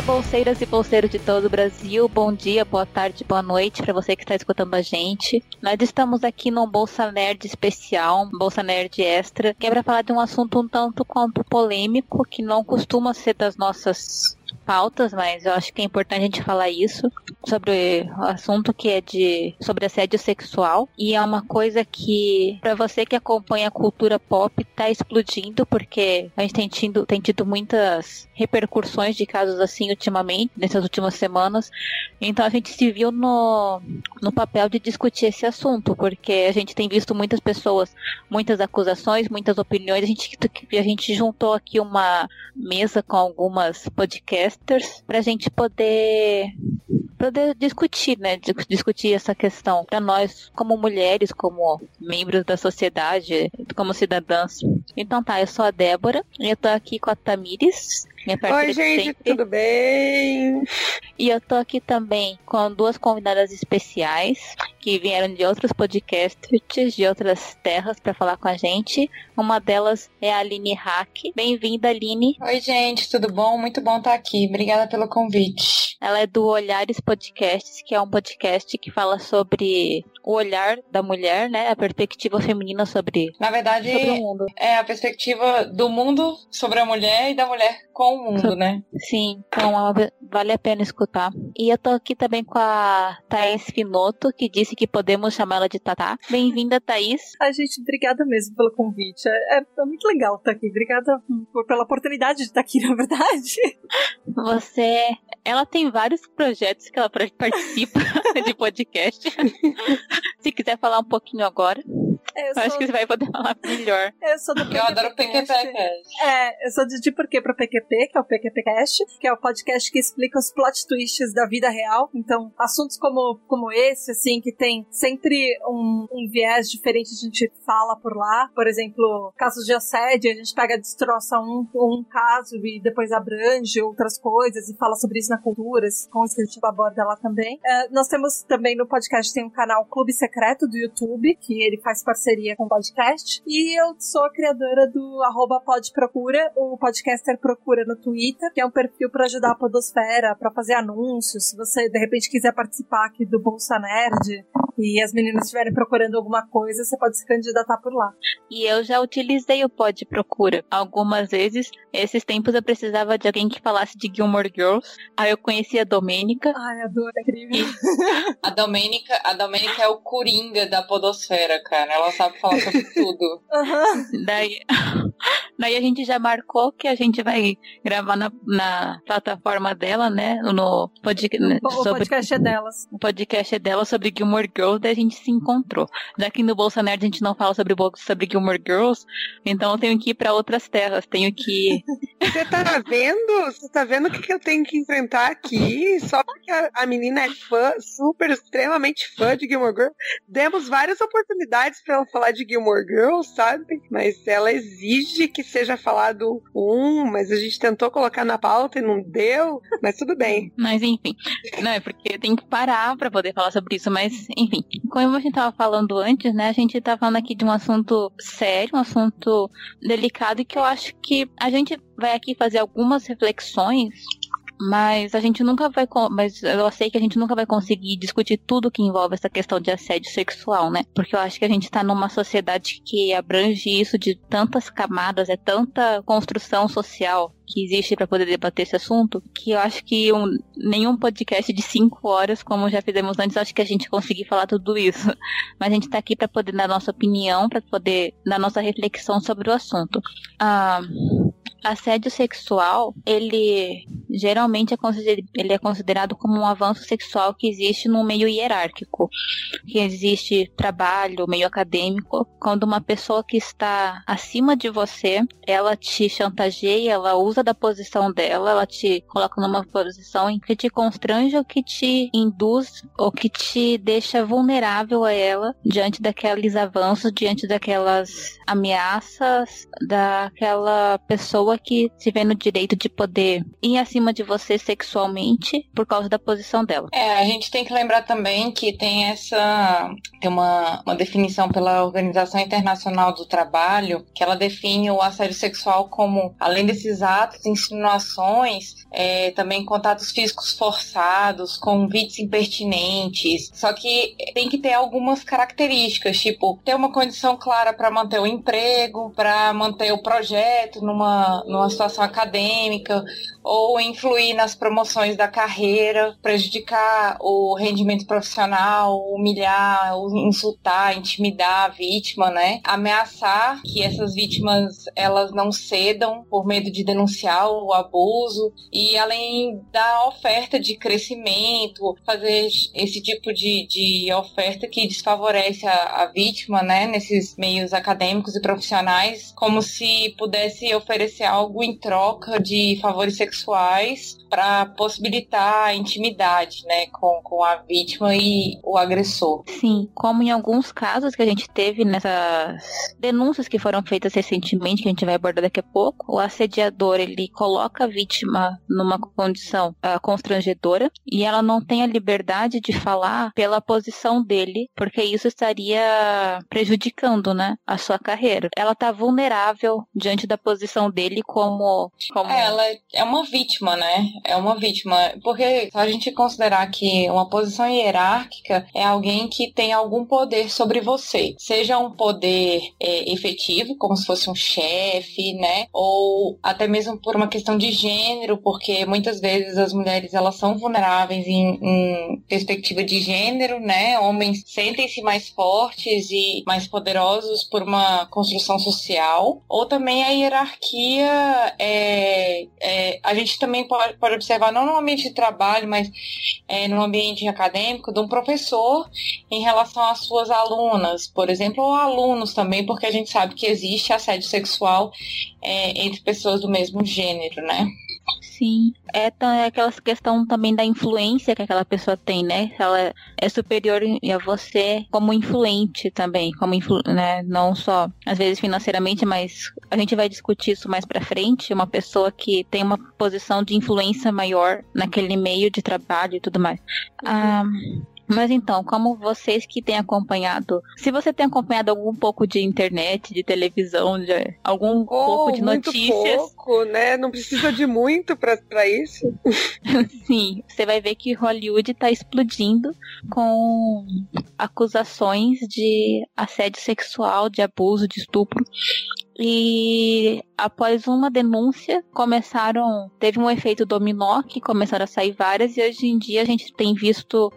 Olá, bolseiras e bolseiros de todo o Brasil. Bom dia, boa tarde, boa noite para você que está escutando a gente. Nós estamos aqui no Bolsa Nerd especial, Bolsa Nerd Extra, que é para falar de um assunto um tanto quanto polêmico, que não costuma ser das nossas pautas, mas eu acho que é importante a gente falar isso sobre o assunto que é de sobre assédio sexual. E é uma coisa que para você que acompanha a cultura pop tá explodindo porque a gente tem tido, tem tido muitas repercussões de casos assim ultimamente nessas últimas semanas. Então a gente se viu no, no papel de discutir esse assunto porque a gente tem visto muitas pessoas muitas acusações muitas opiniões. A gente a gente juntou aqui uma mesa com algumas podcasters para a gente poder poder discutir, né? Discutir essa questão para nós, como mulheres, como membros da sociedade, como cidadãs. Então tá, eu sou a Débora, e eu tô aqui com a Tamires. Oi, gente, sempre. tudo bem? E eu tô aqui também com duas convidadas especiais que vieram de outros podcasts, de outras terras para falar com a gente. Uma delas é a Aline Hack. Bem-vinda, Aline. Oi, gente, tudo bom? Muito bom estar aqui. Obrigada pelo convite. Ela é do Olhares Podcasts, que é um podcast que fala sobre o olhar da mulher, né? A perspectiva feminina sobre, Na verdade, sobre o mundo. É a perspectiva do mundo sobre a mulher e da mulher com o mundo, né? Sim, então vale a pena escutar. E eu tô aqui também com a Thaís Finoto, que disse que podemos chamá-la de Tatá. Bem-vinda, Thaís. A gente, obrigada mesmo pelo convite. É, é, muito legal estar aqui. Obrigada por, pela oportunidade de estar aqui, na verdade. Você. Ela tem vários projetos que ela participa de podcast. Se quiser falar um pouquinho agora. Eu, eu acho que você vai poder falar melhor. Eu sou do PQP Eu adoro o PQP Cast. É, eu sou de, de Porquê pro PQP, que é o PQP Cast, que é o podcast que explica os plot twists da vida real. Então, assuntos como, como esse, assim, que tem sempre um, um viés diferente, a gente fala por lá. Por exemplo, casos de assédio, a gente pega, destroça um, um caso e depois abrange outras coisas e fala sobre isso na cultura, com isso que a gente aborda lá também. É, nós temos também no podcast, tem um canal Clube Secreto do YouTube, que ele faz parceria com o podcast. E eu sou a criadora do arroba podprocura, o podcaster procura no Twitter, que é um perfil para ajudar a podosfera, para fazer anúncios. Se você, de repente, quiser participar aqui do Bolsa Nerd e as meninas estiverem procurando alguma coisa, você pode se candidatar por lá. E eu já utilizei o Pod Procura algumas vezes. Esses tempos eu precisava de alguém que falasse de Gilmore Girls. Aí eu conheci a Domênica. Ai, adoro, é incrível. E... a Domênica, a Domênica é o coringa da podosfera, cara. Ela sabe falar sobre tudo. Uhum. Daí, daí a gente já marcou que a gente vai gravar na, na plataforma dela, né? No pod, o, sobre, podcast é delas. O podcast é dela sobre Gilmore Girls, daí a gente se encontrou. Já que no Bolsa Nerd a gente não fala sobre, sobre Gilmore Girls, então eu tenho que ir pra outras terras. Tenho que. Você tá vendo? Você tá vendo o que, que eu tenho que enfrentar aqui? Só porque a, a menina é fã, super, extremamente fã de Gilmore Girls. Demos várias oportunidades para ela falar de Gilmore Girls, sabe? Mas ela exige que seja falado um, mas a gente tentou colocar na pauta e não deu, mas tudo bem. Mas enfim, não é porque tem que parar para poder falar sobre isso, mas enfim, como a gente tava falando antes, né? A gente tá falando aqui de um assunto sério, um assunto delicado e que eu acho que a gente vai aqui fazer algumas reflexões mas a gente nunca vai. Mas eu sei que a gente nunca vai conseguir discutir tudo que envolve essa questão de assédio sexual, né? Porque eu acho que a gente tá numa sociedade que abrange isso de tantas camadas, é tanta construção social que existe para poder debater esse assunto, que eu acho que um, nenhum podcast de cinco horas, como já fizemos antes, acho que a gente conseguir falar tudo isso. Mas a gente está aqui para poder dar nossa opinião, para poder dar nossa reflexão sobre o assunto. Ah, assédio sexual, ele geralmente é considerado, ele é considerado como um avanço sexual que existe no meio hierárquico, que existe trabalho, meio acadêmico, quando uma pessoa que está acima de você, ela te chantageia, ela usa da posição dela, ela te coloca numa posição em que te constrange ou que te induz ou que te deixa vulnerável a ela diante daqueles avanços, diante daquelas ameaças daquela pessoa que se vê no direito de poder ir acima cima de você sexualmente por causa da posição dela. É, a gente tem que lembrar também que tem essa. Tem uma, uma definição pela Organização Internacional do Trabalho que ela define o assédio sexual como, além desses atos, insinuações, é, também contatos físicos forçados, convites impertinentes. Só que tem que ter algumas características, tipo, ter uma condição clara para manter o emprego, para manter o projeto numa, numa situação acadêmica, ou influir nas promoções da carreira, prejudicar o rendimento profissional, humilhar, insultar, intimidar a vítima, né? Ameaçar que essas vítimas elas não cedam por medo de denunciar o abuso e além da oferta de crescimento, fazer esse tipo de, de oferta que desfavorece a, a vítima, né? Nesses meios acadêmicos e profissionais, como se pudesse oferecer algo em troca de favores sexuais sexuais para possibilitar a intimidade, né, com, com a vítima e o agressor. Sim, como em alguns casos que a gente teve nessas denúncias que foram feitas recentemente, que a gente vai abordar daqui a pouco, o assediador ele coloca a vítima numa condição uh, constrangedora e ela não tem a liberdade de falar pela posição dele, porque isso estaria prejudicando, né, a sua carreira. Ela tá vulnerável diante da posição dele como, como... É, ela é uma vítima, né? É uma vítima. Porque se a gente considerar que uma posição hierárquica é alguém que tem algum poder sobre você, seja um poder é, efetivo, como se fosse um chefe, né? Ou até mesmo por uma questão de gênero, porque muitas vezes as mulheres elas são vulneráveis em, em perspectiva de gênero, né? Homens sentem-se mais fortes e mais poderosos por uma construção social, ou também a hierarquia é, é a gente também pode, pode observar, não no ambiente de trabalho, mas é, no ambiente acadêmico, de um professor em relação às suas alunas, por exemplo, ou alunos também, porque a gente sabe que existe assédio sexual é, entre pessoas do mesmo gênero, né? Sim, é, é aquela questão também da influência que aquela pessoa tem, né? Ela é superior a você como influente também, como influ, né? Não só às vezes financeiramente, mas a gente vai discutir isso mais para frente. Uma pessoa que tem uma posição de influência maior naquele meio de trabalho e tudo mais. Uhum. Ah, mas então, como vocês que têm acompanhado, se você tem acompanhado algum pouco de internet, de televisão, de algum oh, pouco de notícias. pouco, né? Não precisa de muito para isso. Sim, você vai ver que Hollywood está explodindo com acusações de assédio sexual, de abuso, de estupro e após uma denúncia, começaram. Teve um efeito dominó que começaram a sair várias, e hoje em dia a gente tem visto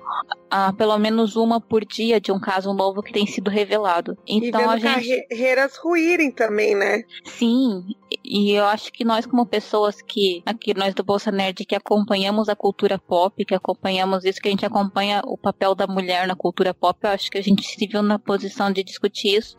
ah, pelo menos uma por dia de um caso novo que tem sido revelado. Então e a gente. carreiras ruírem também, né? Sim, e eu acho que nós, como pessoas que, aqui nós do Bolsa Nerd, que acompanhamos a cultura pop, que acompanhamos isso, que a gente acompanha o papel da mulher na cultura pop, eu acho que a gente se viu na posição de discutir isso.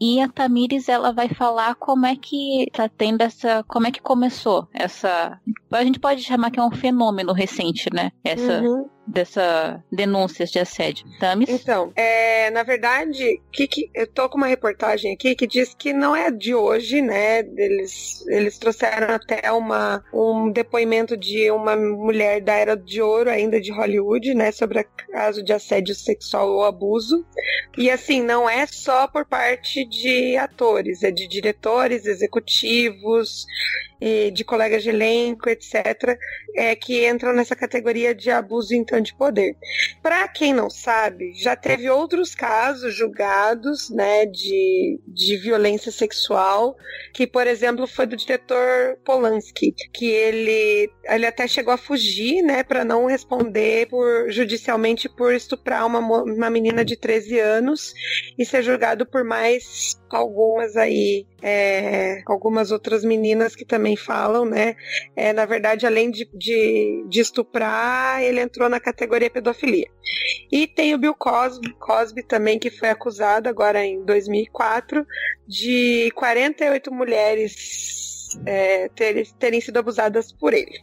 E a Tamires, ela vai falar como é que tá tendo essa. Como é que começou essa. A gente pode chamar que é um fenômeno recente, né? Essa. Uhum dessa denúncias de assédio. Tamis? Então, é, na verdade, que, que, eu tô com uma reportagem aqui que diz que não é de hoje, né? Eles, eles trouxeram até uma, um depoimento de uma mulher da Era de Ouro, ainda de Hollywood, né? Sobre o caso de assédio sexual ou abuso. E assim, não é só por parte de atores, é de diretores, executivos, de colegas de elenco, etc., é, que entram nessa categoria de abuso então de poder. Para quem não sabe, já teve outros casos julgados né, de, de violência sexual, que, por exemplo, foi do diretor Polanski, que ele, ele até chegou a fugir né, para não responder por, judicialmente por estuprar uma, uma menina de 13 anos e ser julgado por mais algumas aí, é, algumas outras meninas que também falam, né? É, na verdade, além de, de, de, estuprar, ele entrou na categoria pedofilia. E tem o Bill Cosby, Cosby também, que foi acusado agora em 2004 de 48 mulheres é, ter, terem sido abusadas por ele.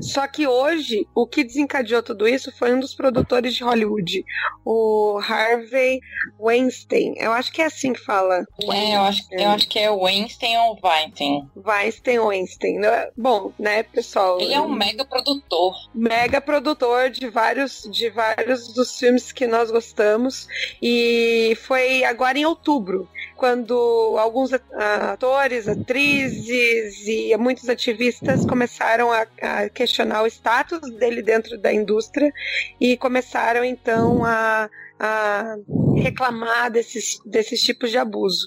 Só que hoje, o que desencadeou tudo isso foi um dos produtores de Hollywood, o Harvey Weinstein. Eu acho que é assim que fala. É, eu acho, eu acho que é Weinstein ou Weinstein. Weinstein Weinstein. Né? Bom, né, pessoal? Ele é um mega produtor. Mega produtor de vários, de vários dos filmes que nós gostamos. E foi agora em outubro quando alguns atores, atrizes e muitos ativistas começaram a, a, questionar o status dele dentro da indústria e começaram então a, a reclamar desses, desses tipos de abuso.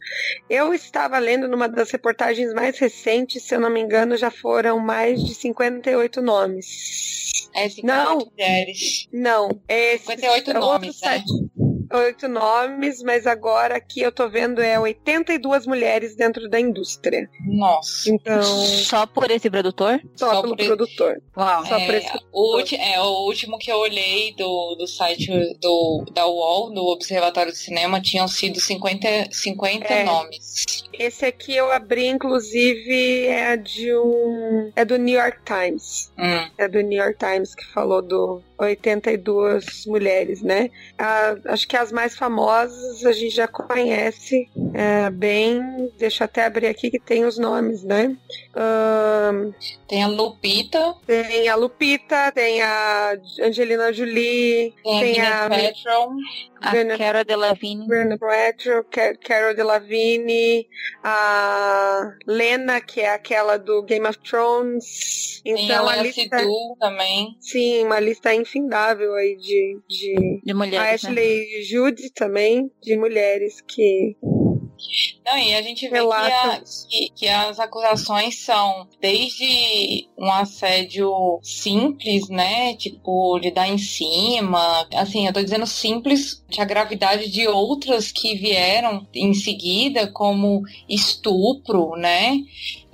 Eu estava lendo numa das reportagens mais recentes, se eu não me engano, já foram mais de 58 nomes. É 58 não, mulheres. Não, é 58 nomes, né? Oito nomes, mas agora aqui eu tô vendo é 82 mulheres dentro da indústria. Nossa. Então. Só por esse produtor? Só, só pelo produtor. Esse... Uau. Só é, por esse o é, o último que eu olhei do, do site do, da UOL, do Observatório de Cinema, tinham sido 50, 50 é. nomes. Esse aqui eu abri, inclusive, é de um. É do New York Times. Hum. É do New York Times que falou do 82 mulheres, né? Ah, acho que as mais famosas a gente já conhece é, bem. Deixa eu até abrir aqui que tem os nomes, né? Um, tem a Lupita. Tem a Lupita, tem a Angelina Jolie, tem, tem a, a Petron. A Delevingne. Bruna Petro, Carol Delevingne, a Lena, que é aquela do Game of Thrones. Então, tem a, a lista também. Sim, uma lista infindável aí de, de, de mulheres. A Ashley né? Judy também, de mulheres que não, e a gente vê que, a, que, que, as acusações são desde um assédio simples, né? Tipo, de dar em cima. Assim, eu tô dizendo simples, de a gravidade de outras que vieram em seguida, como estupro, né?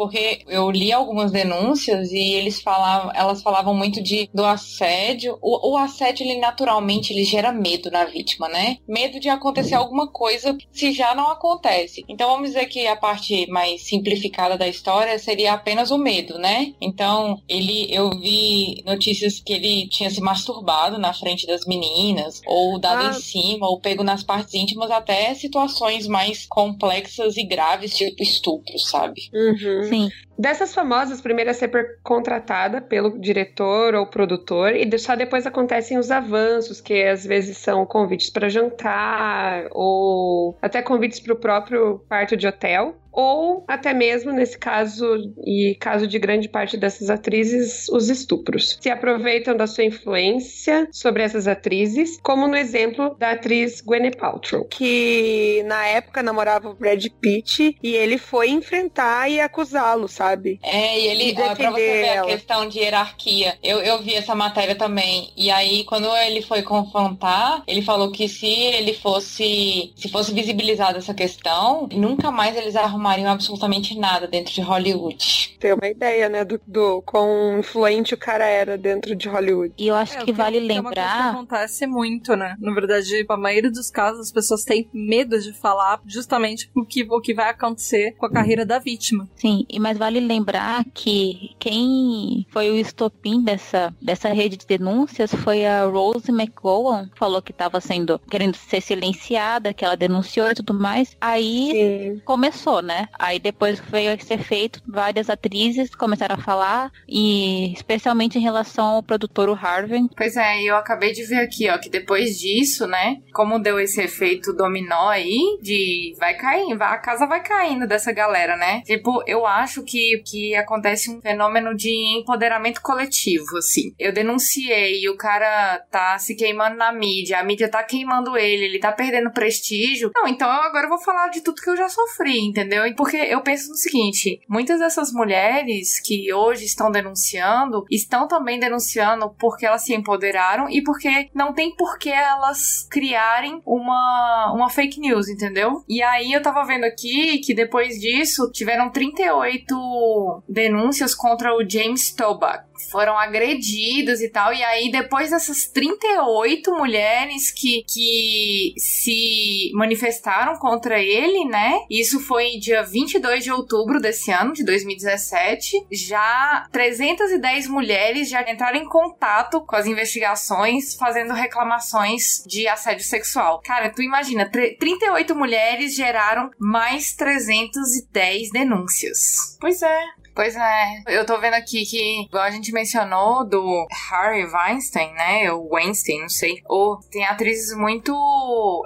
Porque eu li algumas denúncias e eles falavam, elas falavam muito de do assédio. O, o, assédio, ele naturalmente ele gera medo na vítima, né? Medo de acontecer alguma coisa se já não acontece. Então vamos dizer que a parte mais simplificada da história seria apenas o medo, né? Então, ele eu vi notícias que ele tinha se masturbado na frente das meninas, ou dado ah. em cima, ou pego nas partes íntimas, até situações mais complexas e graves, tipo estupro, sabe? Uhum. Sim. Dessas famosas, primeiro é ser contratada pelo diretor ou produtor, e só depois acontecem os avanços, que às vezes são convites para jantar, ou até convites para o próprio quarto de hotel ou até mesmo, nesse caso, e caso de grande parte dessas atrizes, os estupros. Se aproveitam da sua influência sobre essas atrizes, como no exemplo da atriz Gwyneth Paltrow, que na época namorava o Brad Pitt e ele foi enfrentar e acusá-lo, sabe? É, e ele, ó, pra você ver ela. a questão de hierarquia, eu, eu vi essa matéria também, e aí quando ele foi confrontar, ele falou que se ele fosse, se fosse visibilizada essa questão, nunca mais eles arrumaram arrumariam absolutamente nada dentro de Hollywood. Tem uma ideia, né, do, do quão influente o cara era dentro de Hollywood. E eu acho é, que vale que lembrar. É uma coisa que acontece muito, né? Na verdade, a maioria dos casos, as pessoas têm medo de falar justamente o que, o que vai acontecer com a carreira da vítima. Sim, e mas vale lembrar que quem foi o estopim dessa, dessa rede de denúncias foi a Rose McGowan, falou que estava sendo querendo ser silenciada, que ela denunciou e tudo mais. Aí Sim. começou, né? Né? Aí depois veio a ser feito, várias atrizes começaram a falar, e especialmente em relação ao produtor o Harvey. Pois é, eu acabei de ver aqui, ó, que depois disso, né, como deu esse efeito dominó aí, de vai caindo, a casa vai caindo dessa galera, né? Tipo, eu acho que, que acontece um fenômeno de empoderamento coletivo, assim. Eu denunciei o cara tá se queimando na mídia, a mídia tá queimando ele, ele tá perdendo prestígio. Não, então eu agora vou falar de tudo que eu já sofri, entendeu? Entendeu? Porque eu penso no seguinte: muitas dessas mulheres que hoje estão denunciando estão também denunciando porque elas se empoderaram e porque não tem por que elas criarem uma, uma fake news, entendeu? E aí eu tava vendo aqui que depois disso tiveram 38 denúncias contra o James Toback foram agredidos e tal. E aí, depois dessas 38 mulheres que, que se manifestaram contra ele, né? Isso foi dia 22 de outubro desse ano, de 2017. Já 310 mulheres já entraram em contato com as investigações, fazendo reclamações de assédio sexual. Cara, tu imagina, 38 mulheres geraram mais 310 denúncias. Pois é. Pois é. Eu tô vendo aqui que, igual a gente mencionou do Harry Weinstein, né? O Weinstein, não sei. Ou tem atrizes muito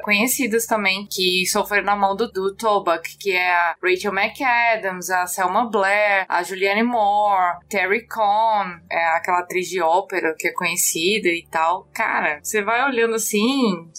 conhecidas também que sofreram na mão do, do Toback, que é a Rachel McAdams, a Selma Blair, a Julianne Moore, Terry Cohn, é aquela atriz de ópera que é conhecida e tal. Cara, você vai olhando assim,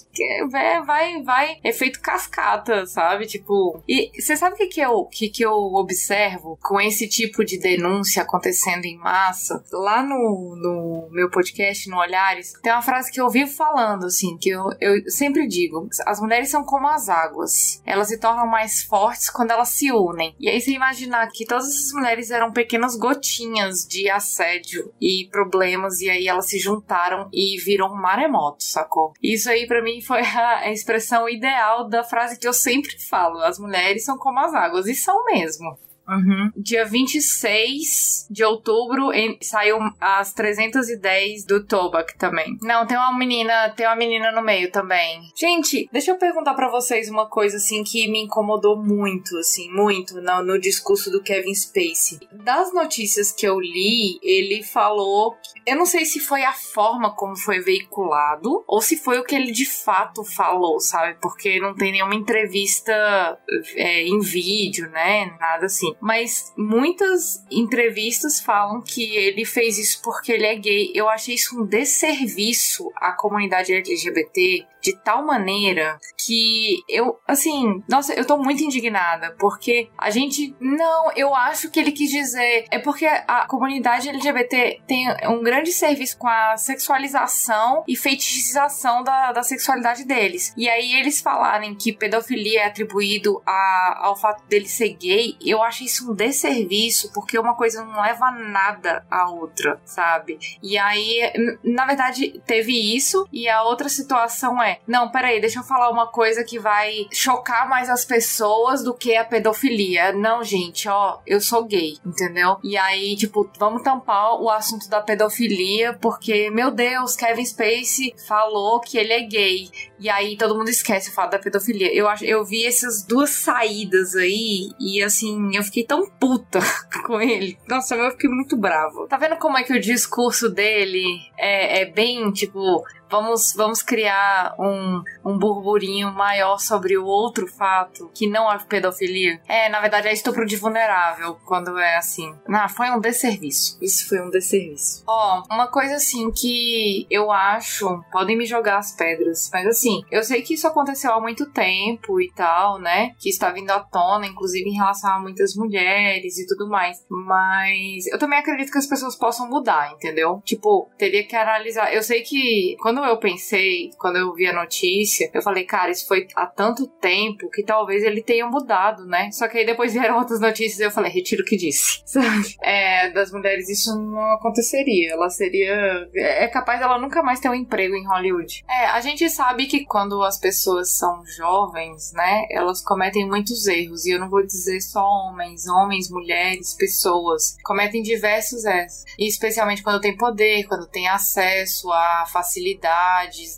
vai, vai, vai, efeito cascata, sabe? Tipo, e você sabe o que que eu, que que eu observo com esse tipo de denúncia acontecendo em massa? Lá no, no meu podcast, no Olhares, tem uma frase que eu vivo falando, assim, que eu, eu sempre digo, as mulheres são como as águas, elas se tornam mais fortes quando elas se unem. E aí você imaginar que todas essas mulheres eram pequenas gotinhas de assédio e problemas, e aí elas se juntaram e viram um maremoto, sacou? Isso aí para mim foi a expressão ideal da frase que eu sempre falo: as mulheres são como as águas, e são mesmo. Uhum. Dia 26 de outubro em, saiu as 310 do Tobac também. Não, tem uma menina, tem uma menina no meio também. Gente, deixa eu perguntar para vocês uma coisa assim que me incomodou muito, assim, muito no, no discurso do Kevin Spacey. Das notícias que eu li, ele falou, eu não sei se foi a forma como foi veiculado ou se foi o que ele de fato falou, sabe? Porque não tem nenhuma entrevista é, em vídeo, né? Nada assim mas muitas entrevistas falam que ele fez isso porque ele é gay. Eu achei isso um desserviço à comunidade LGBT de tal maneira que eu, assim, nossa, eu tô muito indignada, porque a gente, não, eu acho que ele quis dizer, é porque a comunidade LGBT tem um grande serviço com a sexualização e fetichização da, da sexualidade deles. E aí eles falarem que pedofilia é atribuído a, ao fato dele ser gay, eu acho isso um desserviço, porque uma coisa não leva nada à outra, sabe? E aí, na verdade, teve isso, e a outra situação é: não, peraí, deixa eu falar uma coisa que vai chocar mais as pessoas do que a pedofilia. Não, gente, ó, eu sou gay, entendeu? E aí, tipo, vamos tampar o assunto da pedofilia, porque, meu Deus, Kevin Spacey falou que ele é gay. E aí todo mundo esquece o fato da pedofilia. Eu, acho, eu vi essas duas saídas aí, e assim, eu fiquei tão puta com ele. Nossa, eu fiquei muito bravo. Tá vendo como é que o discurso dele é, é bem, tipo, vamos, vamos criar um, um burburinho maior sobre o outro fato, que não é pedofilia. É, na verdade, é estupro de vulnerável, quando é assim. Não, foi um desserviço. Isso foi um desserviço. Ó, uma coisa assim que eu acho, podem me jogar as pedras, mas assim, eu sei que isso aconteceu há muito tempo e tal, né? Que está vindo à tona, inclusive em relação a muitas mulheres e tudo mais. Mas eu também acredito que as pessoas possam mudar, entendeu? Tipo, teria que analisar. Eu sei que quando quando eu pensei, quando eu vi a notícia, eu falei, cara, isso foi há tanto tempo que talvez ele tenha mudado, né? Só que aí depois vieram outras notícias e eu falei, retiro o que disse. É, das mulheres isso não aconteceria. Ela seria. É capaz dela nunca mais ter um emprego em Hollywood. É, a gente sabe que quando as pessoas são jovens, né, elas cometem muitos erros. E eu não vou dizer só homens, homens, mulheres, pessoas. Cometem diversos erros. E especialmente quando tem poder, quando tem acesso a facilidade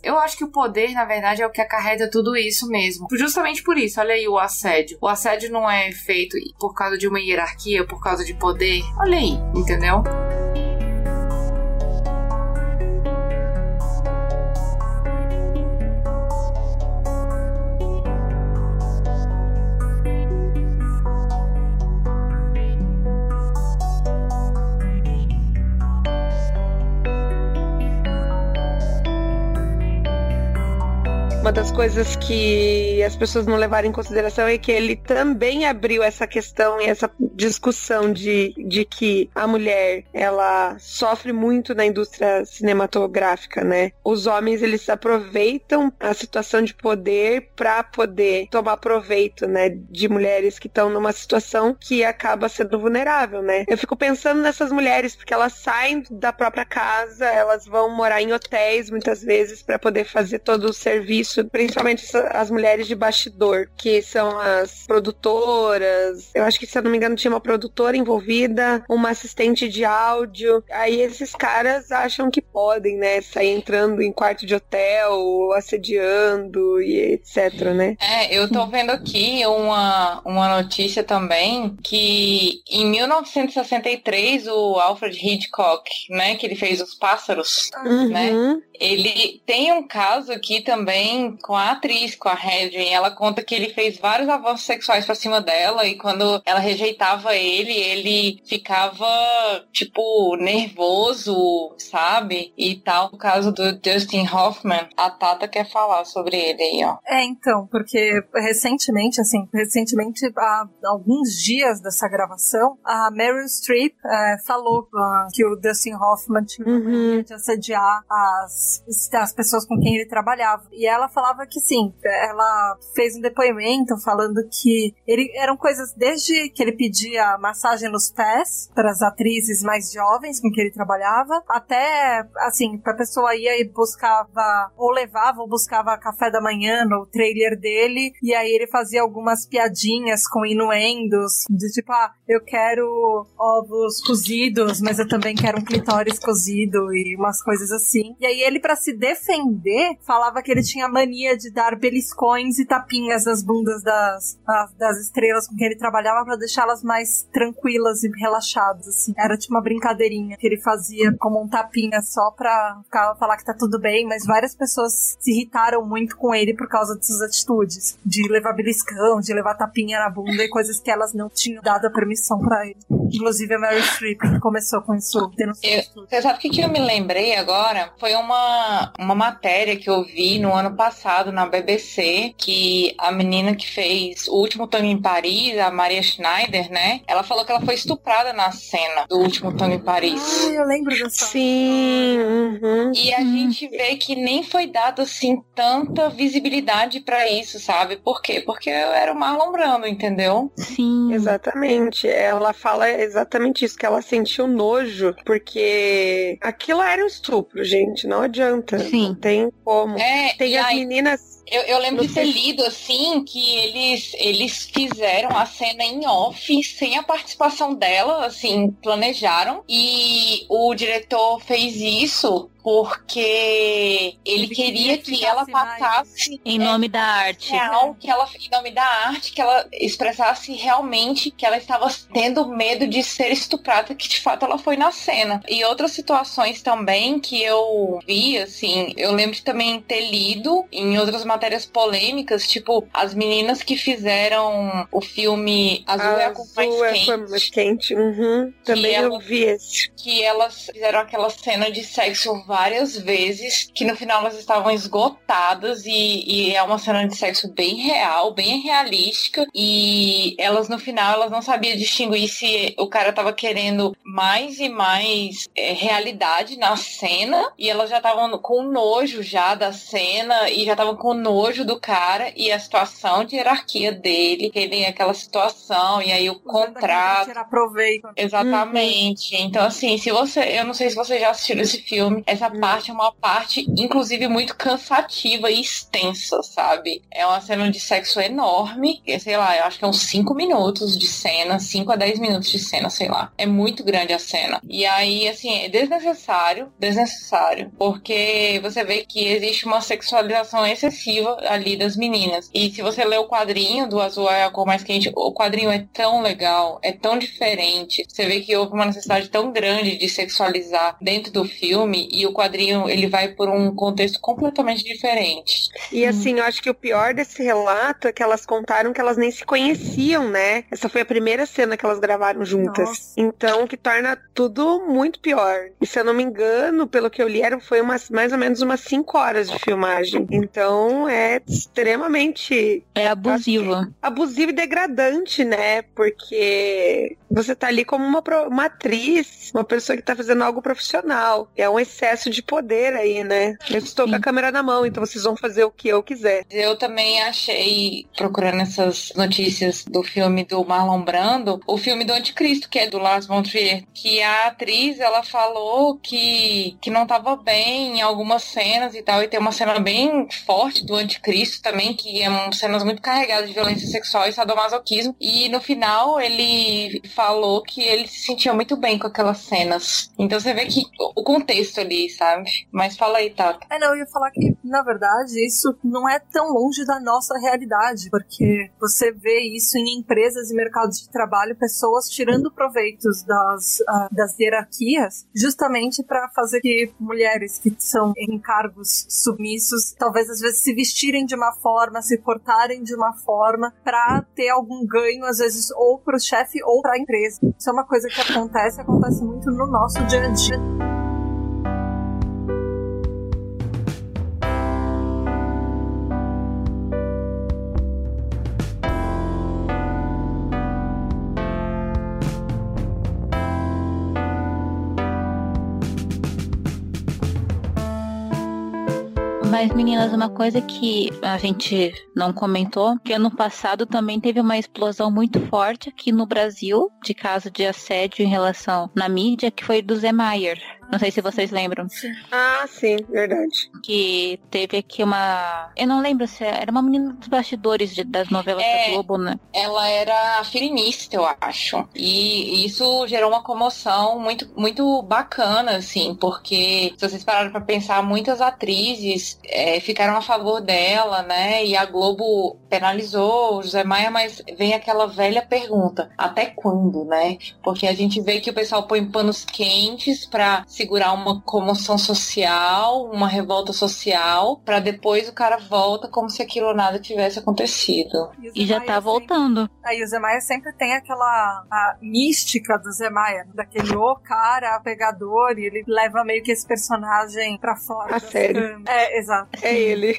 eu acho que o poder, na verdade, é o que acarreta tudo isso mesmo. Justamente por isso, olha aí o assédio. O assédio não é feito por causa de uma hierarquia, por causa de poder. Olha aí, entendeu? Uma das coisas que as pessoas não levaram em consideração é que ele também abriu essa questão e essa discussão de, de que a mulher ela sofre muito na indústria cinematográfica, né? Os homens eles aproveitam a situação de poder para poder tomar proveito, né, de mulheres que estão numa situação que acaba sendo vulnerável, né? Eu fico pensando nessas mulheres porque elas saem da própria casa, elas vão morar em hotéis muitas vezes para poder fazer todo o serviço, principalmente as mulheres de bastidor, que são as produtoras. Eu acho que se eu não me engano tinha uma produtora envolvida, uma assistente de áudio. Aí esses caras acham que podem, né, sair entrando em quarto de hotel, assediando e etc, né? É, eu tô vendo aqui uma, uma notícia também que em 1963 o Alfred Hitchcock, né, que ele fez Os Pássaros, Uhum. né? Ele tem um caso aqui também com a atriz, com a Hedwig. Ela conta que ele fez vários avanços sexuais pra cima dela e quando ela rejeitava ele, ele ficava, tipo, nervoso, sabe? E tal. No caso do Dustin Hoffman, a Tata quer falar sobre ele aí, ó. É, então, porque recentemente, assim, recentemente, há alguns dias dessa gravação, a Meryl Streep é, falou ah, que o Dustin Hoffman tinha Uhum. de assediar as, as pessoas com quem ele trabalhava. E ela falava que sim, ela fez um depoimento falando que ele eram coisas desde que ele pedia massagem nos pés para as atrizes mais jovens com quem ele trabalhava, até assim, pra pessoa ia e buscava, ou levava ou buscava café da manhã no trailer dele, e aí ele fazia algumas piadinhas com inuendos, de tipo, ah, eu quero ovos cozidos, mas eu também quero um clitóris cozido e umas coisas assim. E aí ele, pra se defender, falava que ele tinha mania de dar beliscões e tapinhas nas bundas das, das, das estrelas com quem ele trabalhava pra deixá-las mais tranquilas e relaxadas, assim. Era tipo uma brincadeirinha que ele fazia como um tapinha só pra ficar, falar que tá tudo bem, mas várias pessoas se irritaram muito com ele por causa dessas atitudes. De levar beliscão, de levar tapinha na bunda e coisas que elas não tinham dado a permissão pra ele. Inclusive a Mary Streep começou com isso, Eu-. Você sabe o que, que eu me lembrei agora? Foi uma, uma matéria que eu vi no ano passado na BBC, que a menina que fez o último tango em Paris, a Maria Schneider, né? Ela falou que ela foi estuprada na cena do último tango em Paris. Ai, eu lembro dessa. Sim, uhum. E a gente vê que nem foi dado assim tanta visibilidade pra isso, sabe? Por quê? Porque eu era o Marlon Brando, entendeu? Sim. Exatamente. Ela fala exatamente isso, que ela sentiu nojo, porque aquilo era um estupro, gente. Não adianta. Sim. Não tem como. É, Tem e as aí- meninas. Eu, eu lembro de ter lido assim que eles, eles fizeram a cena em off, sem a participação dela, assim, planejaram. E o diretor fez isso porque ele, queria que ela passasse Em é, nome da arte. real, que ela, em nome da arte, que ela expressasse realmente que ela estava tendo medo de ser estuprada, que de fato ela foi na cena. E outras situações também que eu vi, assim, eu lembro de também ter lido em outras matérias polêmicas, tipo, as meninas que fizeram o filme Azul é a cor mais Azul é quente mais quente. Uhum. Também eu vi esse. que elas fizeram aquela cena de sexo várias vezes, que no final elas estavam esgotadas e, e é uma cena de sexo bem real, bem realística e elas no final elas não sabiam distinguir se o cara tava querendo mais e mais é, realidade na cena e elas já estavam com nojo já da cena e já estavam com nojo do cara e a situação de hierarquia dele, que ele aquela situação e aí o contrato Tirar proveito. Exatamente. Então, assim, se você. Eu não sei se você já assistiu esse filme. Essa Hum. parte é uma parte, inclusive, muito cansativa e extensa, sabe? É uma cena de sexo enorme. E, sei lá, eu acho que é uns 5 minutos de cena, 5 a 10 minutos de cena, sei lá. É muito grande a cena. E aí, assim, é desnecessário, desnecessário. Porque você vê que existe uma sexualização excessiva ali das meninas. E se você lê o quadrinho do Azul é a cor mais quente, o quadrinho é tão legal, é tão diferente. Você vê que houve uma necessidade tão grande de sexualizar dentro do filme e o quadrinho ele vai por um contexto completamente diferente. E assim, eu acho que o pior desse relato é que elas contaram que elas nem se conheciam, né? Essa foi a primeira cena que elas gravaram juntas. Nossa. Então, que torna tudo muito pior. E se eu não me engano, pelo que eu li, eram, foi umas, mais ou menos umas 5 horas de filmagem. Então, situação é extremamente É abusivo. abusiva e degradante, né? Porque você tá ali como uma, uma atriz, uma pessoa que tá fazendo algo profissional. É um excesso de poder aí, né? Eu estou com a Sim. câmera na mão, então vocês vão fazer o que eu quiser. Eu também achei, procurando essas notícias do filme do Marlon Brando, o filme do Anticristo, que é do Lars von Trier, que a atriz, ela falou que, que não tava bem em algumas cenas e tal, e tem uma cena bem forte do Anticristo também, que é um, cenas muito carregadas de violência sexual e sadomasoquismo, e no final ele falou que ele se sentia muito bem com aquelas cenas. Então você vê que o contexto ali, sabe? Mas fala aí, Tata. É, não, eu ia falar que, na verdade, isso não é tão longe da nossa realidade, porque você vê isso em empresas e mercados de trabalho, pessoas tirando proveitos das, ah, das hierarquias, justamente para fazer que mulheres que são em cargos submissos, talvez às vezes se vestirem de uma forma, se portarem de uma forma, para ter algum ganho, às vezes, ou para o chefe ou para a empresa. Isso é uma coisa que acontece, acontece muito no nosso dia a dia. Mas, meninas, uma coisa que a gente não comentou, que ano passado também teve uma explosão muito forte aqui no Brasil, de caso de assédio em relação na mídia, que foi do Zé Maier. Não sei se vocês lembram. Ah, sim, verdade. Que teve aqui uma. Eu não lembro se era uma menina dos bastidores de- das novelas É. da Globo, né? ela era feminista, eu acho. E isso gerou uma comoção muito, muito bacana, assim, porque se vocês pararam pra pensar, muitas atrizes é, ficaram a favor dela, né? E a Globo penalizou o José Maia, mas vem aquela velha pergunta: até quando, né? Porque a gente vê que o pessoal põe panos quentes pra segurar uma comoção social, uma revolta social, pra depois o cara volta como se aquilo nada tivesse acontecido. o E já tá voltando. Aí o Zé Maia sempre tem aquela a mística do Zé Maia, daquele o cara pegador, e ele leva meio que esse personagem pra fora. A sério. É, exato. É ele.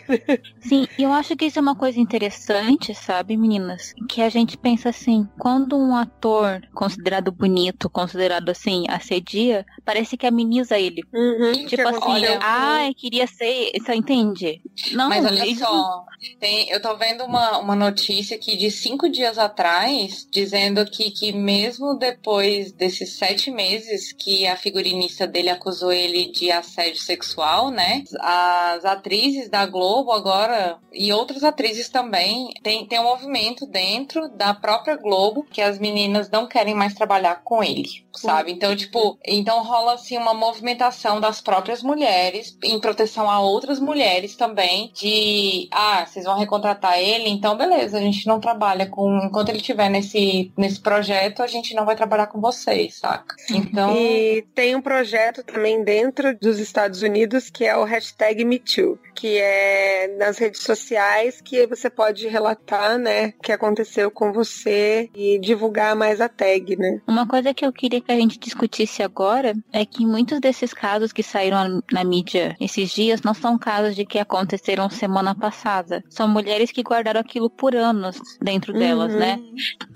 Sim, e eu acho que isso é uma coisa interessante, sabe, meninas? Que a gente pensa assim, quando um ator considerado bonito, considerado assim, assedia, parece que ameniza ele. Uhum, Tipo assim, aconteceu. ah, eu queria ser. Você entende? Não, Mas olha isso- só, tem- eu tô vendo uma, uma notícia aqui de cinco dias atrás, dizendo que, que mesmo depois desses sete meses que a figurinista dele acusou ele de assédio sexual, né? As atrizes da Globo agora, e outras atrizes também, tem, tem um movimento dentro da própria Globo que as meninas não querem mais trabalhar com ele, sabe? Então, tipo, então rola assim uma movimentação das próprias mulheres em proteção a outras mulheres também de ah, vocês vão recontratar ele, então beleza, a gente não trabalha com enquanto ele estiver nesse nesse projeto, a gente não vai trabalhar com vocês, saca? Então, E tem um projeto também dentro dos Estados Unidos que é o hashtag MeToo, que é nas redes sociais que você pode relatar, né, o que aconteceu com você e divulgar mais a tag, né? Uma coisa que eu queria que a gente discutisse agora é que muitos desses casos que saíram na mídia esses dias não são casos de que aconteceram semana passada. São mulheres que guardaram aquilo por anos dentro delas, Uhum. né?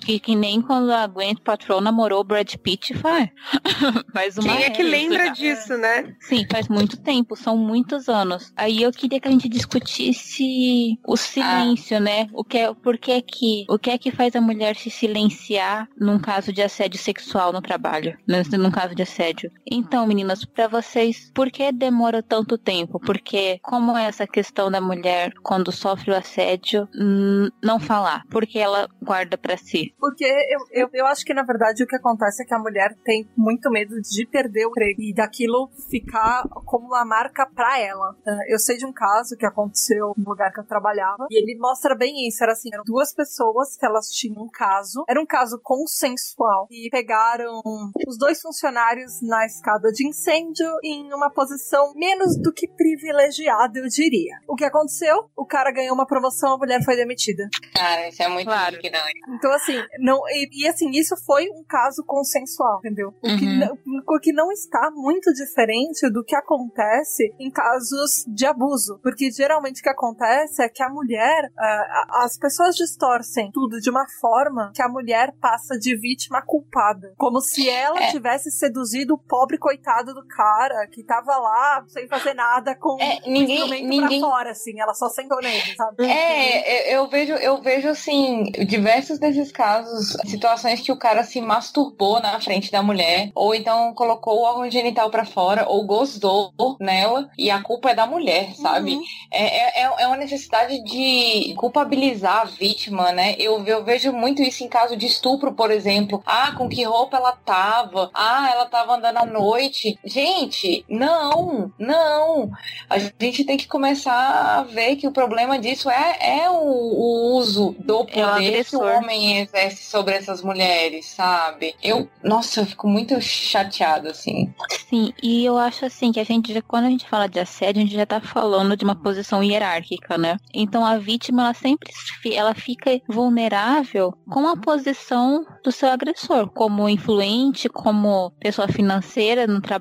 Que, que nem quando a Gwen Patrol namorou o Brad Pitt faz. faz uma Quem é que lembra já. disso, né? Sim, faz muito tempo, são muitos anos. Aí eu queria que a gente discutisse o silêncio, né? O que é, por que que, o que é que faz a mulher se silenciar num caso de assédio sexual no trabalho, num caso de assédio. Então, meninas, pra vocês, por que demora tanto tempo? Porque como é essa questão da mulher quando sofre o assédio não falar? Porque ela guarda pra si. Porque eu, eu, eu acho que, na verdade, o que acontece é que a mulher tem muito medo de perder o emprego e daquilo ficar como uma marca pra ela. Eh, Eu sei de um caso que aconteceu no lugar que eu trabalhava e ele mostra bem isso. Era assim, eram duas pessoas que elas tinham um caso. Era um caso consensual e pegaram os dois funcionários na escada de de incêndio em uma posição menos do que privilegiada, eu diria. O que aconteceu? O cara ganhou uma promoção, a mulher foi demitida. Cara, isso é muito Claro. indignante. Então, assim, não, e, e, assim, isso foi um caso consensual, entendeu? O, que Uhum. não, o que não está muito diferente do que acontece em casos de abuso. Porque geralmente o que acontece é que a mulher, a- as pessoas distorcem tudo de uma forma que a mulher passa de vítima a culpada. Como se ela É. tivesse seduzido o pobre coitado do cara que tava lá sem fazer nada com É, o ninguém- instrumento ninguém- pra fora, assim. Ela só sentou nele, sabe? É, eu- eu vejo, eu vejo assim, diversos desses casos, situações que o cara se masturbou na frente da mulher, ou então colocou o órgão genital pra fora, ou gozou nela, e a culpa é da mulher, sabe? Uhum. É, é, é uma necessidade de culpabilizar a vítima, né? Eu, eu vejo muito isso em caso de estupro, por exemplo. Ah, com que roupa ela tava? Ah, ela tava andando à noite. Gente, não, não. A gente tem que começar a ver que o problema disso é, é o, o uso do É poder que o homem exerce sobre essas mulheres, sabe? Eu, nossa, eu fico muito chateada, assim. Sim, e eu acho assim que a gente, quando a gente fala de assédio, a gente já tá falando de uma posição hierárquica, né? Então a vítima, ela sempre ela fica vulnerável com a posição do seu agressor, como influente, como pessoa financeira no trabalho.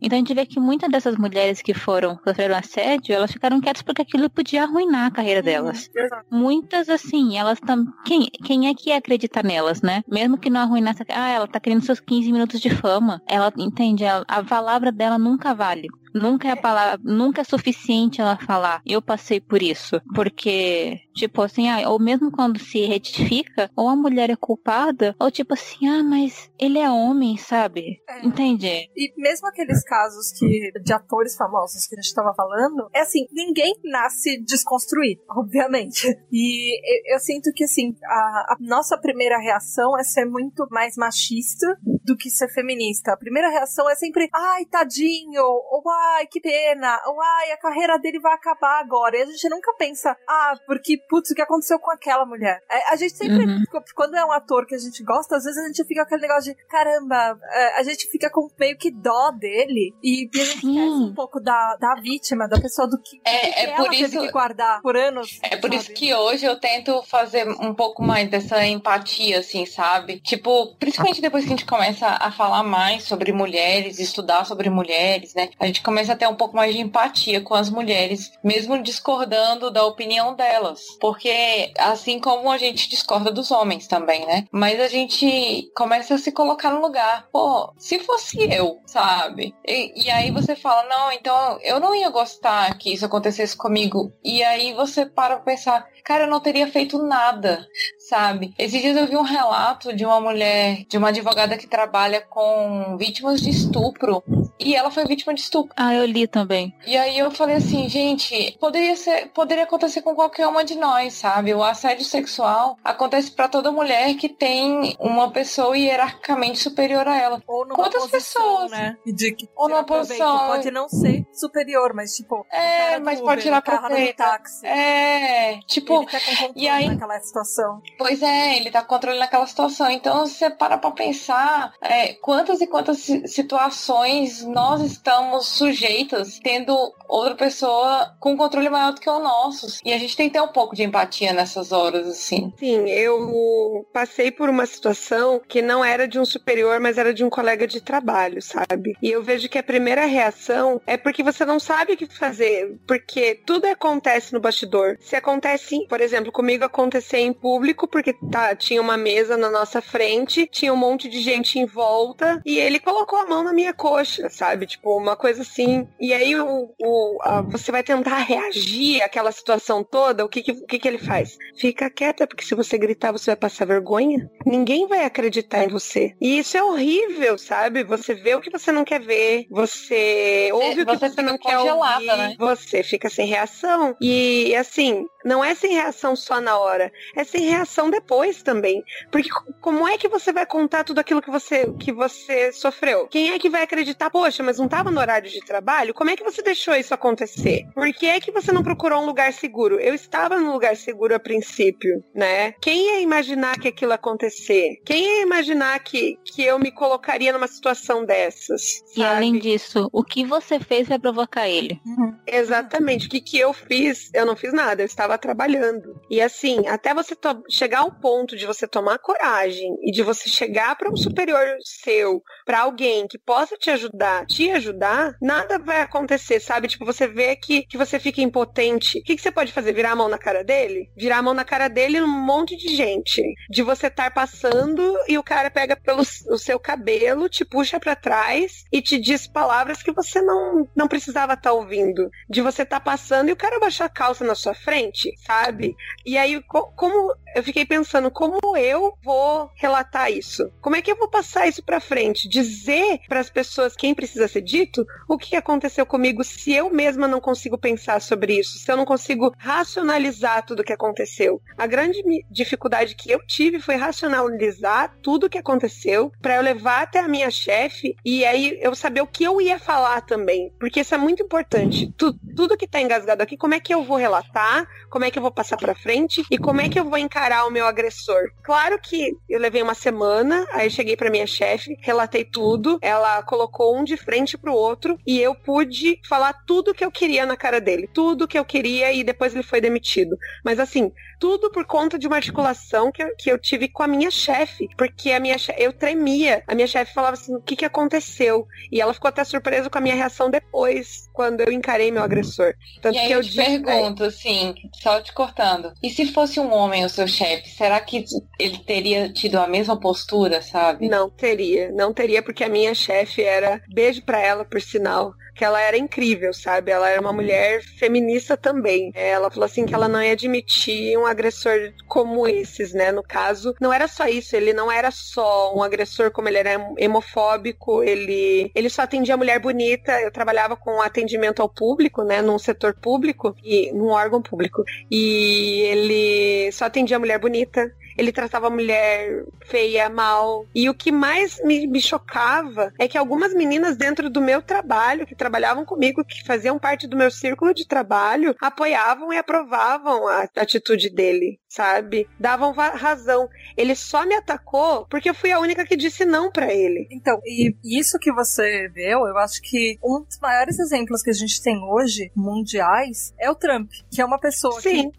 Então a gente vê que muitas dessas mulheres que foram sofreram assédio, elas ficaram quietas porque aquilo podia arruinar a carreira delas Exato. muitas assim, elas tam... quem, quem é que ia acreditar nelas, né? Mesmo que não arruinasse, ah, ela tá querendo seus 15 minutos de fama. Ela entende, ela- a palavra dela nunca vale. Nunca é a palavra, nunca é suficiente ela falar. Eu passei por isso, porque tipo assim, ah, ou mesmo quando se retifica, ou a mulher é culpada, ou tipo assim, ah, mas ele é homem, sabe? É. Entende? E mesmo aqueles casos que de atores famosos que a gente tava falando, é assim, ninguém nasce desconstruído, obviamente. E eu, sinto que assim, a, a nossa primeira reação é ser muito mais machista do que ser feminista. A primeira reação é sempre, ai, tadinho, ou ai, que pena, ou ai, a carreira dele vai acabar agora. E a gente nunca pensa, ah, porque, putz, o que aconteceu com aquela mulher? É, A gente sempre, Uhum. quando é um ator que a gente gosta, às vezes a gente fica com aquele negócio de, caramba, é, a gente fica com meio que dó dele e a gente esquece um pouco da, da vítima, da pessoa do que, É- que é ela por teve isso- que guardar por anos. É por isso sabe? que hoje eu tento fazer um pouco mais dessa empatia, assim, sabe? Tipo, principalmente depois que a gente começa a falar mais sobre mulheres, estudar sobre mulheres, né? A gente começa a ter um pouco mais de empatia com as mulheres, mesmo discordando da opinião delas. Porque, assim como a gente discorda dos homens também, né? Mas a gente começa a se colocar no lugar. Pô, se fosse eu, sabe? E, e aí você fala, não, então eu não ia gostar que isso acontecesse comigo. E aí você para pra pensar, cara, eu não teria feito nada, sabe? Esses dias eu vi um relato de uma mulher, de uma advogada que trabalha com vítimas de estupro. E ela foi vítima de estupro. Ah, eu li também. E aí eu falei assim, gente, poderia ser, poderia acontecer com qualquer uma de nós, sabe? O assédio sexual acontece pra toda mulher que tem uma pessoa hierarquicamente superior a ela. Ou numa Quantas posição, pessoas? né? De que Ou numa posição- Pode não ser superior, mas tipo, É, do mas Uber, pode tirar proveito. táxi. É, tipo, ele tá com e aí- naquela situação. Pois é, ele tá controlando aquela situação. Então, você para pra pensar é, quantas e quantas si- situações nós estamos sujeitas tendo outra pessoa com controle maior do que o nosso. E a gente tem que ter um pouco de empatia nessas horas, assim. Sim, eu passei por uma situação que não era de um superior, mas era de um colega de trabalho, sabe? E eu vejo que a primeira reação é porque você não sabe o que fazer, porque tudo acontece no bastidor. Se acontece, por exemplo, comigo acontecer em público, porque tá, tinha uma mesa na nossa frente, tinha um monte de gente em volta, e ele colocou a mão na minha coxa, sabe? Tipo, uma coisa assim. E aí o, o- a- você vai tentar reagir àquela situação toda, o que, que, o que, que ele faz? Fica quieta, porque se você gritar, você vai passar vergonha. Ninguém vai acreditar em você. E isso é horrível, sabe? Você vê o que você não quer ver, você ouve o que você você não quer ouvir, né? você fica sem reação. E assim, não é sem reação só na hora, é sem reação reação depois também. Porque como é que você vai contar tudo aquilo que você, que você sofreu? Quem é que vai acreditar, poxa, mas não estava no horário de trabalho? Como é que você deixou isso acontecer? Por que é que você não procurou um lugar seguro? Eu estava no lugar seguro a princípio, né? Quem ia imaginar que aquilo acontecer? Quem ia imaginar que, que eu me colocaria numa situação dessas? E além disso, o que você fez vai provocar ele? Uhum. Exatamente. O que, que eu fiz? Eu não fiz nada, eu estava trabalhando. E assim, até você chegar ao ponto de você tomar coragem e de você chegar para um superior seu, para alguém que possa te ajudar, te ajudar, nada vai acontecer, sabe? Tipo, você vê que, que você fica impotente. O que, que você pode fazer? Virar a mão na cara dele? Virar a mão na cara dele num monte de gente. De você estar passando e o cara pega pelo o seu cabelo, te puxa para trás e te diz palavras que você não, não precisava estar tá ouvindo. De você estar tá passando e o cara baixar a calça na sua frente, sabe? E aí, co como eu fiquei pensando, como eu vou relatar isso? Como é que eu vou passar isso para frente? Dizer para as pessoas quem precisa ser dito o que aconteceu comigo se eu mesma não consigo pensar sobre isso, se eu não consigo racionalizar tudo o que aconteceu. A grande dificuldade que eu tive foi racionalizar tudo o que aconteceu para eu levar até a minha chefe e aí eu saber o que eu ia falar também, porque isso é muito importante. Tu, tudo que tá engasgado aqui, como é que eu vou relatar, como é que eu vou passar para frente e como é que eu vou encarar o meu agressor. Claro que eu levei uma semana, aí cheguei para minha chefe, relatei tudo, ela colocou um de frente pro outro e eu pude falar tudo que eu queria na cara dele, tudo que eu queria e depois ele foi demitido. Mas assim, tudo por conta de uma articulação que eu, que eu tive com a minha chefe, porque a minha eu tremia. A minha chefe falava assim: "O que que aconteceu?" E ela ficou até surpresa com a minha reação depois, quando eu encarei meu agressor. Tanto e aí que eu, eu te disse, pergunto assim, só te cortando. E se fosse um homem o seu chefe, será que ele teria tido a mesma postura, sabe? Não teria, não teria porque a minha chefe era beijo para ela por sinal que ela era incrível, sabe? Ela era uma mulher feminista também. Ela falou assim que ela não ia admitir um agressor como esses, né? No caso, não era só isso, ele não era só um agressor como ele era hemofóbico, ele ele só atendia mulher bonita. Eu trabalhava com atendimento ao público, né, num setor público e num órgão público. E ele só atendia mulher bonita ele tratava a mulher feia, mal. E o que mais me, me chocava é que algumas meninas dentro do meu trabalho, que trabalhavam comigo, que faziam parte do meu círculo de trabalho, apoiavam e aprovavam a atitude dele sabe? Davam razão. Ele só me atacou porque eu fui a única que disse não para ele. Então, e isso que você viu, eu acho que um dos maiores exemplos que a gente tem hoje, mundiais, é o Trump, que é uma pessoa Sim. que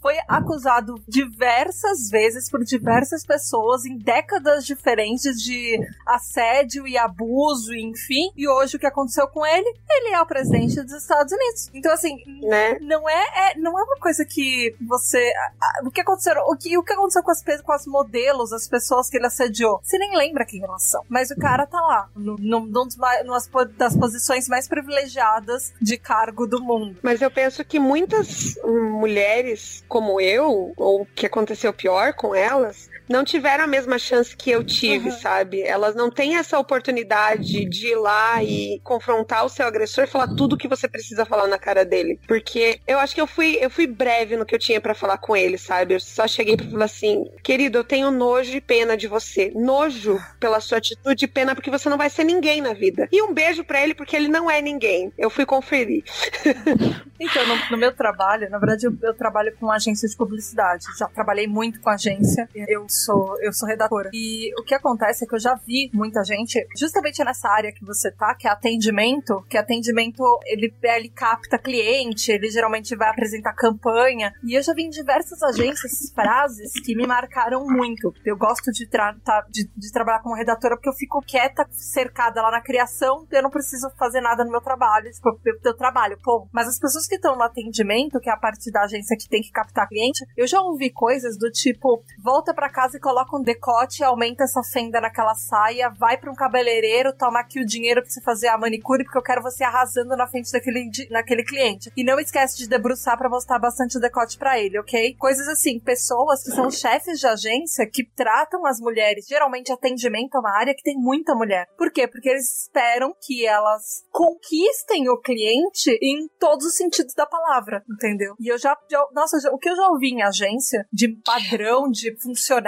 foi acusado diversas vezes por diversas pessoas em décadas diferentes de assédio e abuso, enfim. E hoje o que aconteceu com ele? Ele é o presidente dos Estados Unidos. Então, assim, né? não, é, é não é uma coisa que você. O que aconteceu? O que, o que aconteceu com as, com as modelos, as pessoas que ele assediou? Você nem lembra quem elas são. Mas o cara tá lá, no, no, num das, das posições mais privilegiadas de cargo do mundo. Mas eu penso que muitas mulheres como eu, ou o que aconteceu pior com elas, não tiveram a mesma chance que eu tive, uhum. sabe? Elas não têm essa oportunidade de ir lá e confrontar o seu agressor e falar tudo que você precisa falar na cara dele. Porque eu acho que eu fui, eu fui breve no que eu tinha para falar com ele, sabe? Eu só cheguei pra falar assim: querido, eu tenho nojo e pena de você. Nojo pela sua atitude e pena porque você não vai ser ninguém na vida. E um beijo para ele porque ele não é ninguém. Eu fui conferir. então, no, no, meu trabalho, na verdade, eu, eu trabalho com agência de publicidade. Já trabalhei muito com agência. Eu sou, eu sou redatora. E o que acontece é que eu já vi muita gente, justamente nessa área que você tá, que é atendimento, que atendimento, ele, ele capta cliente, ele geralmente vai apresentar campanha. E eu já vi em diversas agências frases que me marcaram muito. Eu gosto de, tra tá, de, de trabalhar como redatora porque eu fico quieta, cercada lá na criação, eu não preciso fazer nada no meu trabalho, tipo, eu, eu trabalho, pô. Mas as pessoas que estão no atendimento, que é a parte da agência que tem que captar cliente, eu já ouvi coisas do tipo, volta para casa casa e coloca um decote, aumenta essa fenda naquela saia, vai para um cabeleireiro, toma aqui o dinheiro pra você fazer a manicure, porque eu quero você arrasando na frente daquele, naquele cliente. E não esquece de debruçar para mostrar bastante decote para ele, ok? Coisas assim, pessoas que são chefes de agência que tratam as mulheres, geralmente atendimento é uma área que tem muita mulher. Por quê? Porque eles esperam que elas conquistem o cliente em todos os sentidos da palavra, entendeu? E eu já, já nossa, já, o que eu já ouvi em agência de padrão de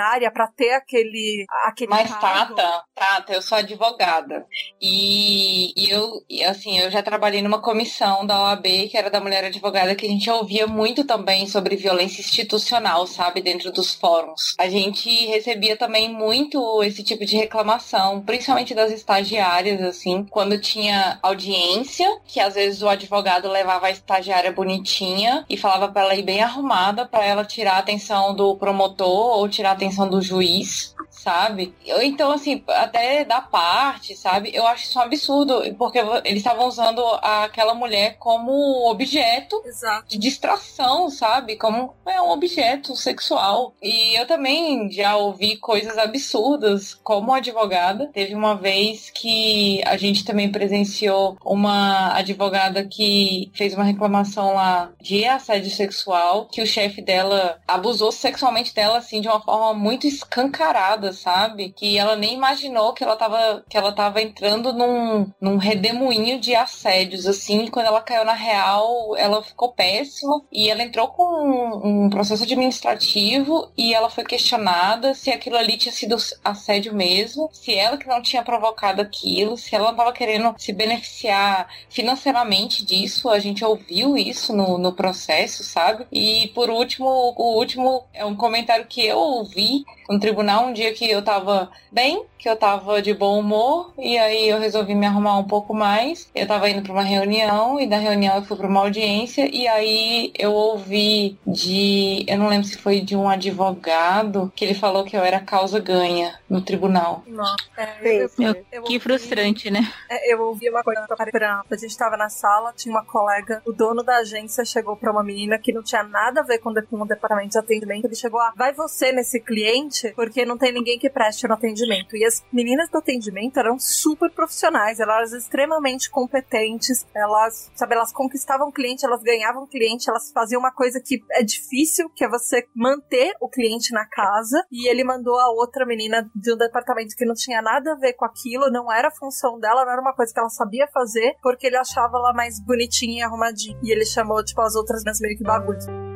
funcionária para ter aquele aquele Mas cargo. Tata, Tata, eu sou advogada. E, e eu, assim, eu já trabalhei numa comissão da OAB, que era da mulher advogada, que a gente ouvia muito também sobre violência institucional, sabe, dentro dos fóruns. A gente recebia também muito esse tipo de reclamação, principalmente das estagiárias, assim, quando tinha audiência, que às vezes o advogado levava a estagiária bonitinha e falava para ela ir bem arrumada para ela tirar a atenção do promotor ou tirar a atenção do juiz sabe? Eu, então, assim, até da parte, sabe? Eu acho isso um absurdo, porque eles estavam usando aquela mulher como objeto Exato. de distração, sabe? Como é um objeto sexual. E eu também já ouvi coisas absurdas como advogada. Teve uma vez que a gente também presenciou uma advogada que fez uma reclamação lá de assédio sexual, que o chefe dela abusou sexualmente dela, assim, de uma forma muito escancarada, sabe? Que ela nem imaginou que ela tava, que ela tava entrando num, num redemoinho de assédios, assim. Quando ela caiu na real, ela ficou péssima. E ela entrou com um, um processo administrativo e ela foi questionada se aquilo ali tinha sido assédio mesmo, se ela que não tinha provocado aquilo, se ela não tava querendo se beneficiar financeiramente disso. A gente ouviu isso no, no processo, sabe? E por último, o último é um comentário que eu ouvi no tribunal um dia que eu tava bem, que eu tava de bom humor, e aí eu resolvi me arrumar um pouco mais. Eu tava indo para uma reunião, e da reunião eu fui para uma audiência, e aí eu ouvi de. Eu não lembro se foi de um advogado, que ele falou que eu era causa ganha no tribunal. Não, é, Sim, eu, sim. eu, Que eu ouvi- frustrante, né? É, eu ouvi uma coisa pra A gente tava na sala, tinha uma colega, o dono da agência chegou pra uma menina que não tinha nada a ver com, o de- com o departamento de atendimento. Ele chegou a, vai você nesse cliente, porque não tem ninguém que preste no atendimento. E as meninas do atendimento eram super profissionais, elas eram extremamente competentes, elas, sabe, elas conquistavam cliente, elas ganhavam cliente, elas faziam uma coisa que é difícil, que é você manter o cliente na casa. E ele mandou a outra menina de um departamento que não tinha nada a ver com aquilo, não era função dela, não era uma coisa que ela sabia fazer, porque ele achava ela mais bonitinha e arrumadinha. E ele chamou, tipo, as outras meninas meio que bagulho.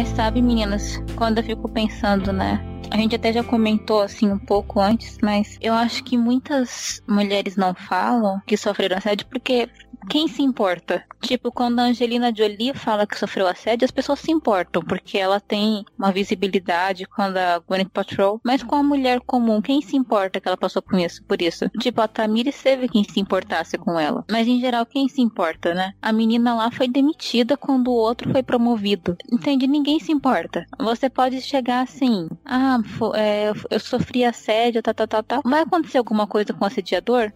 Mas sabe, meninas, quando eu fico pensando, né? A gente até já comentou assim um pouco antes, mas eu acho que muitas mulheres não falam que sofreram assédio porque quem se importa? Tipo, quando a Angelina Jolie fala que sofreu assédio, as pessoas se importam, porque ela tem uma visibilidade quando a Gwyneth Paltrow. Mas com a mulher comum, quem se importa que ela passou por isso? Por isso? Tipo, a Tamires teve quem se importasse com ela. Mas em geral, quem se importa, né? A menina lá foi demitida quando o outro foi promovido. Entende? Ninguém se importa. Você pode chegar assim, ah, é, eu sofri assédio, tal, tal, tal, tal. Vai acontecer alguma coisa com o assediador?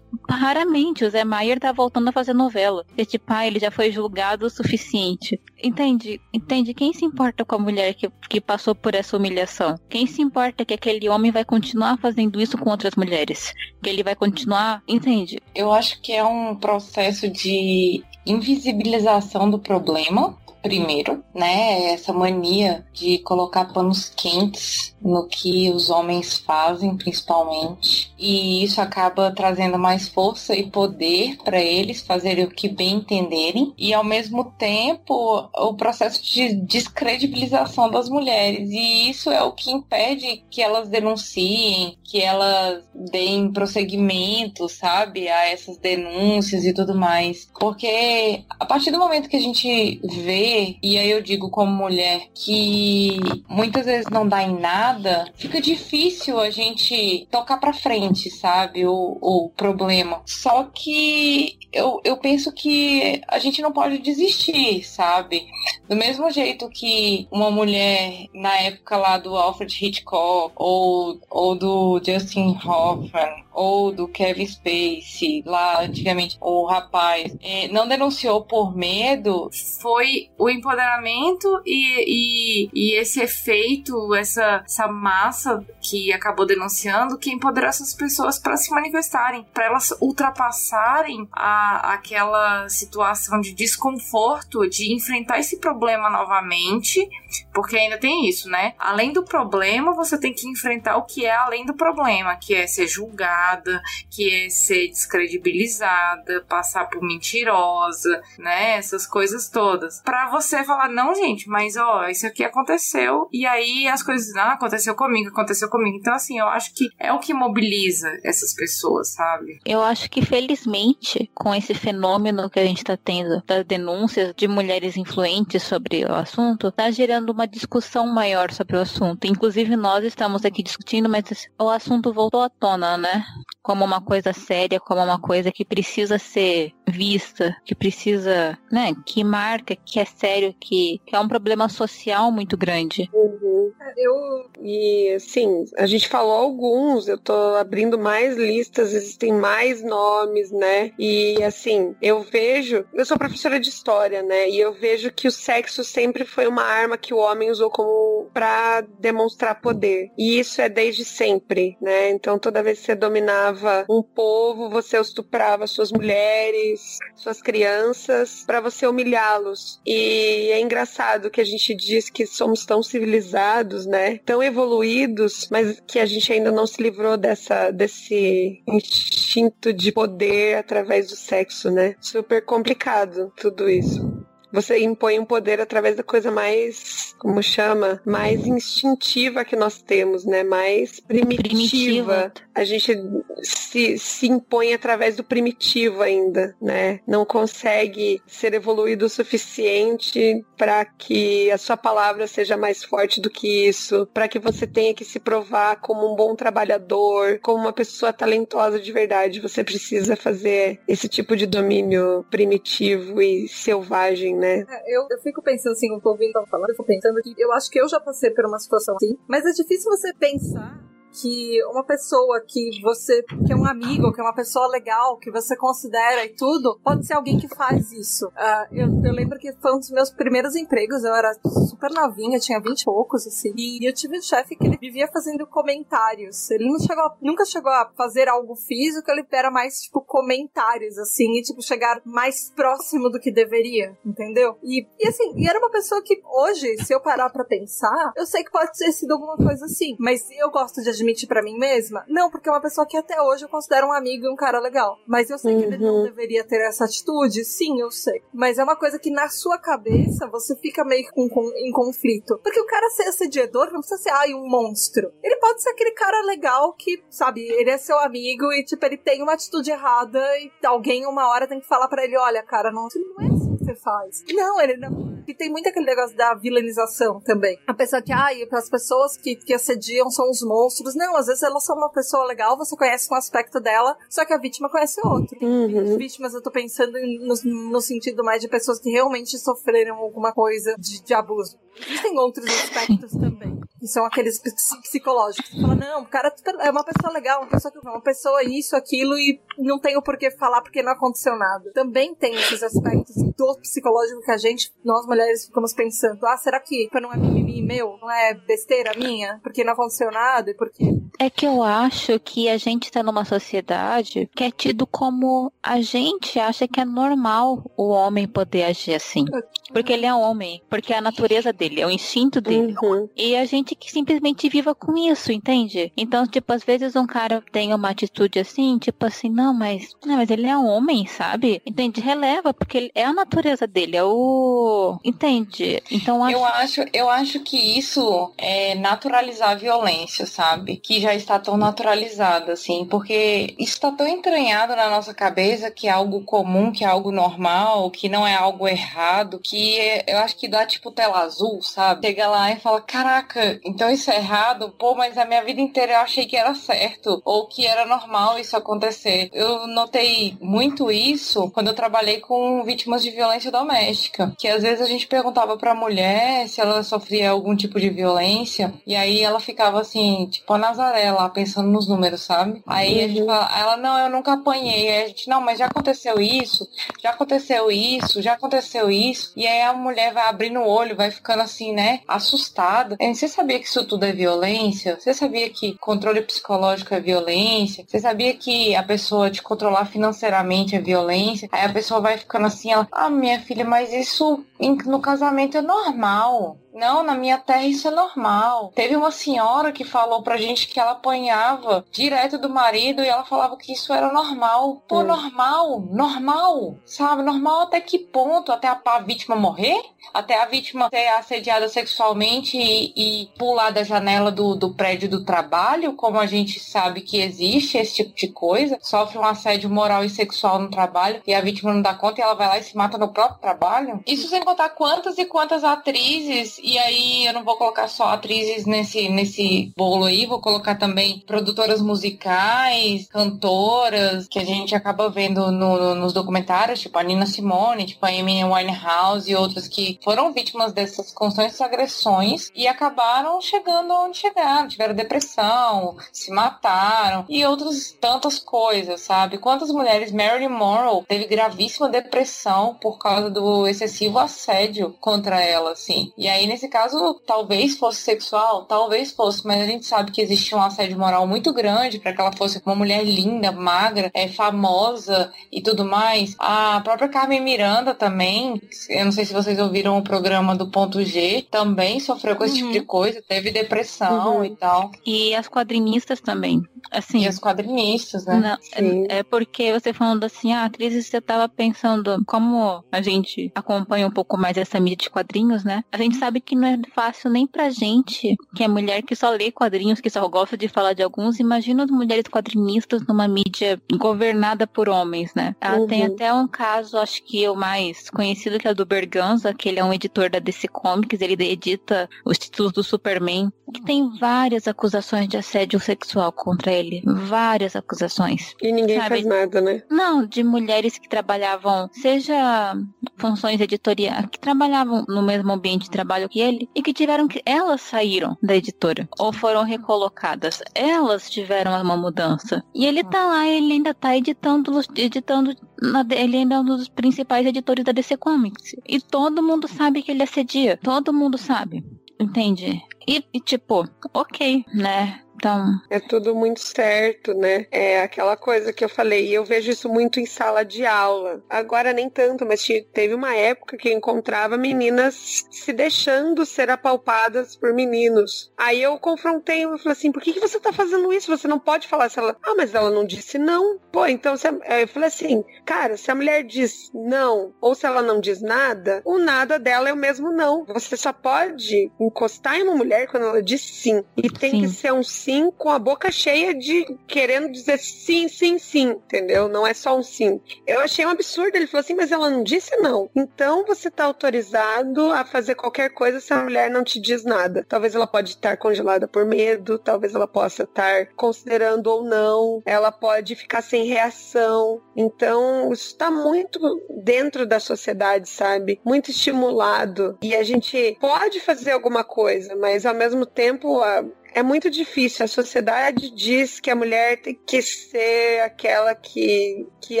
Raramente, o Zé Maier tá voltando a fazer novela. E tipo, ah, ele já foi julgado o suficiente. Entende? Entende? Quem se importa com a mulher que, que passou por essa humilhação? Quem se importa que aquele homem vai continuar fazendo isso com outras mulheres? Que ele vai continuar. Entende? Eu acho que é um processo de invisibilização do problema primeiro, né? Essa mania de colocar panos quentes no que os homens fazem, principalmente. E isso acaba trazendo mais força e poder para eles fazerem o que bem entenderem. E ao mesmo tempo, o processo de descredibilização das mulheres. E isso é o que impede que elas denunciem, que elas deem prosseguimento, sabe, a essas denúncias e tudo mais. Porque a partir do momento que a gente vê, e aí eu digo como mulher, que muitas vezes não dá em nada, fica difícil a gente tocar para frente, sabe, o, o problema. Só que eu, eu penso que a gente não pode desistir, sabe? Do mesmo jeito que uma mulher na época lá do Alfred Hitchcock ou, ou do Justin Hoffman ou do Kevin Spacey, lá antigamente, o rapaz, é, não denunciou por medo. Foi o empoderamento e, e, e esse efeito, essa, essa massa que acabou denunciando, que empoderou essas pessoas para se manifestarem, para elas ultrapassarem a, aquela situação de desconforto, de enfrentar esse problema novamente, porque ainda tem isso, né? Além do problema, você tem que enfrentar o que é além do problema, que é ser julgado que é ser descredibilizada, passar por mentirosa, né? Essas coisas todas. Para você falar, não, gente, mas ó, isso aqui aconteceu e aí as coisas, não, aconteceu comigo, aconteceu comigo. Então, assim, eu acho que é o que mobiliza essas pessoas, sabe? Eu acho que, felizmente, com esse fenômeno que a gente tá tendo das denúncias de mulheres influentes sobre o assunto, tá gerando uma discussão maior sobre o assunto. Inclusive, nós estamos aqui discutindo, mas o assunto voltou à tona, né? como uma coisa séria, como uma coisa que precisa ser vista, que precisa, né, que marca, que é sério, que, que é um problema social muito grande. Uhum. Eu e assim, a gente falou alguns, eu tô abrindo mais listas, existem mais nomes, né? E assim, eu vejo, eu sou professora de história, né? E eu vejo que o sexo sempre foi uma arma que o homem usou como para demonstrar poder. E isso é desde sempre, né? Então toda vez que você dominava um povo, você estuprava suas mulheres, suas crianças, para você humilhá-los. E é engraçado que a gente diz que somos tão civilizados, né? Tão evoluídos, mas que a gente ainda não se livrou dessa desse instinto de poder através do sexo, né? Super complicado tudo isso. Você impõe um poder através da coisa mais, como chama, mais instintiva que nós temos, né? Mais primitiva. primitiva. A gente se, se impõe através do primitivo ainda, né? Não consegue ser evoluído o suficiente para que a sua palavra seja mais forte do que isso, para que você tenha que se provar como um bom trabalhador, como uma pessoa talentosa de verdade. Você precisa fazer esse tipo de domínio primitivo e selvagem, né? É, eu, eu fico pensando assim, eu tô ouvindo falando, eu fico pensando que eu acho que eu já passei por uma situação assim, mas é difícil você pensar que uma pessoa que você, que é um amigo, que é uma pessoa legal, que você considera e tudo, pode ser alguém que faz isso. Uh, eu, eu, lembro que foi um dos meus primeiros empregos, eu era super novinha, tinha vinte e poucos, assim, e eu tive um chefe que ele vivia fazendo comentários. Ele não chegou, nunca chegou a fazer algo físico, ele era mais, tipo, comentários, assim, e, tipo, chegar mais próximo do que deveria, entendeu? E, e assim, e era uma pessoa que hoje, se eu parar pra pensar, eu sei que pode ter sido alguma coisa assim, mas eu gosto de admitir para mim mesma? Não, porque é uma pessoa que até hoje eu considero um amigo e um cara legal. Mas eu sei uhum. que ele não uhum. deveria ter essa atitude? Sim, eu sei. Mas é uma coisa que na sua cabeça você fica meio com, com, em conflito. Porque o cara ser assediador não precisa ser, ai, um monstro. Ele pode ser aquele cara legal que, sabe, ele é seu amigo e, tipo, ele tem uma atitude errada e alguém uma hora tem que falar para ele: olha, cara, não, não é assim que você faz. Não, ele não e tem muito aquele negócio da vilanização também. A pessoa que, ai, as pessoas que, que assediam são os monstros. Não, às vezes elas são uma pessoa legal, você conhece um aspecto dela, só que a vítima conhece outro. Uhum. Vítimas, eu tô pensando no, no sentido mais de pessoas que realmente sofreram alguma coisa de, de abuso. Existem outros aspectos também. que são aqueles psicológicos. Você fala, não, o cara é uma pessoa legal, uma pessoa, uma pessoa isso, aquilo, e não tem o porquê falar porque não aconteceu nada. Também tem esses aspectos do psicológico que a gente, nós mulheres, ficamos pensando, ah, será que não é mimimi meu? Não é besteira minha? Porque não aconteceu nada e porque... É que eu acho que a gente tá numa sociedade que é tido como a gente acha que é normal o homem poder agir assim. Porque ele é homem, porque é a natureza dele, é o instinto dele. Uhum. E a gente que simplesmente viva com isso, entende? Então, tipo, às vezes um cara tem uma atitude assim, tipo assim, não, mas, não, mas ele é um homem, sabe? Entende? Releva, porque é a natureza dele, é o. Entende? Então acho... eu acho, eu acho que isso é naturalizar a violência, sabe? Que já está tão naturalizada, assim, porque isso está tão entranhado na nossa cabeça que é algo comum, que é algo normal, que não é algo errado, que eu acho que dá tipo tela azul, sabe? Chega lá e fala, caraca, então isso é errado? Pô, mas a minha vida inteira eu achei que era certo, ou que era normal isso acontecer. Eu notei muito isso quando eu trabalhei com vítimas de violência doméstica, que às vezes a gente perguntava pra mulher se ela sofria algum tipo de violência, e aí ela ficava assim, tipo a Nazaré lá, pensando nos números, sabe? Aí a gente uhum. fala, ela, não, eu nunca apanhei. Aí a gente, não, mas já aconteceu isso, já aconteceu isso, já aconteceu isso. E aí a mulher vai abrindo o olho, vai ficando assim, né, assustada. Você sabia que isso tudo é violência? Você sabia que controle psicológico é violência? Você sabia que a pessoa te controlar financeiramente é violência? Aí a pessoa vai ficando assim, ela, ah, minha filha, mas isso no casamento é normal. Não, na minha terra isso é normal. Teve uma senhora que falou pra gente que ela apanhava direto do marido e ela falava que isso era normal. Pô, hum. normal, normal, sabe? Normal até que ponto? Até a, a, vítima morrer? Até a vítima ser assediada sexualmente e, e pular da janela do, do prédio do trabalho, como a gente sabe que existe esse tipo de coisa, sofre um assédio moral e sexual no trabalho e a vítima não dá conta e ela vai lá e se mata no próprio trabalho? Isso sem contar quantas e quantas atrizes e aí eu não vou colocar só atrizes nesse, nesse bolo aí, vou colocar também produtoras musicais, cantoras, que a gente acaba vendo no, nos documentários, tipo a Nina Simone, tipo a Amy Winehouse e outras que foram vítimas dessas constantes agressões e acabaram chegando onde chegaram, tiveram depressão, se mataram e outras tantas coisas, sabe? Quantas mulheres, Marilyn Monroe teve gravíssima depressão por causa do excessivo assédio contra ela, assim. E aí nesse caso, talvez fosse sexual, talvez fosse, mas a gente sabe que existia um assédio moral muito grande para que ela fosse uma mulher linda, magra, é, famosa e tudo mais. A própria Carmen Miranda também, eu não sei se vocês ouviram o programa do Ponto G, também sofreu com esse uhum. tipo de uhum. coisa, teve depressão uhum. e tal. E as quadrinistas também. Assim, e as quadrinistas, né? Não, é, é, porque você falando assim, a ah, atriz, você tava pensando, como a gente acompanha um pouco mais essa mídia de quadrinhos, né? A gente sabe que não é fácil nem pra gente, que é mulher que só lê quadrinhos, que só gosta de falar de alguns. Imagina as mulheres quadrinistas numa mídia governada por homens, né? Ela uhum. tem até um caso, acho que o mais conhecido, que é o do Berganza, que ele é um editor da DC Comics, ele edita os títulos do Superman, que tem várias acusações de assédio sexual contra ele. Várias acusações. E ninguém sabe? faz nada, né? Não, de mulheres que trabalhavam, seja funções editoriais, que trabalhavam no mesmo ambiente de trabalho que ele e que tiveram que. Elas saíram da editora ou foram recolocadas. Elas tiveram uma mudança. E ele tá lá, ele ainda tá editando, editando. Na, ele ainda é um dos principais editores da DC Comics. E todo mundo sabe que ele assedia. Todo mundo sabe. Entende? E, e, tipo, ok, né? Então. É tudo muito certo, né? É aquela coisa que eu falei, eu vejo isso muito em sala de aula. Agora nem tanto, mas teve uma época que eu encontrava meninas se deixando ser apalpadas por meninos. Aí eu confrontei, eu falei assim, por que, que você tá fazendo isso? Você não pode falar se ela. Ah, mas ela não disse não. Pô, então você... eu falei assim, cara, se a mulher diz não, ou se ela não diz nada, o nada dela é o mesmo não. Você só pode encostar em uma mulher quando ela diz sim. E tem sim. que ser um sim assim com a boca cheia de querendo dizer sim, sim, sim, entendeu? Não é só um sim. Eu achei um absurdo. Ele falou assim, mas ela não disse não. Então você tá autorizado a fazer qualquer coisa se a mulher não te diz nada. Talvez ela pode estar congelada por medo, talvez ela possa estar considerando ou não, ela pode ficar sem reação. Então, isso está muito dentro da sociedade, sabe? Muito estimulado. E a gente pode fazer alguma coisa, mas ao mesmo tempo a, é muito difícil. A sociedade diz que a mulher tem que ser aquela que, que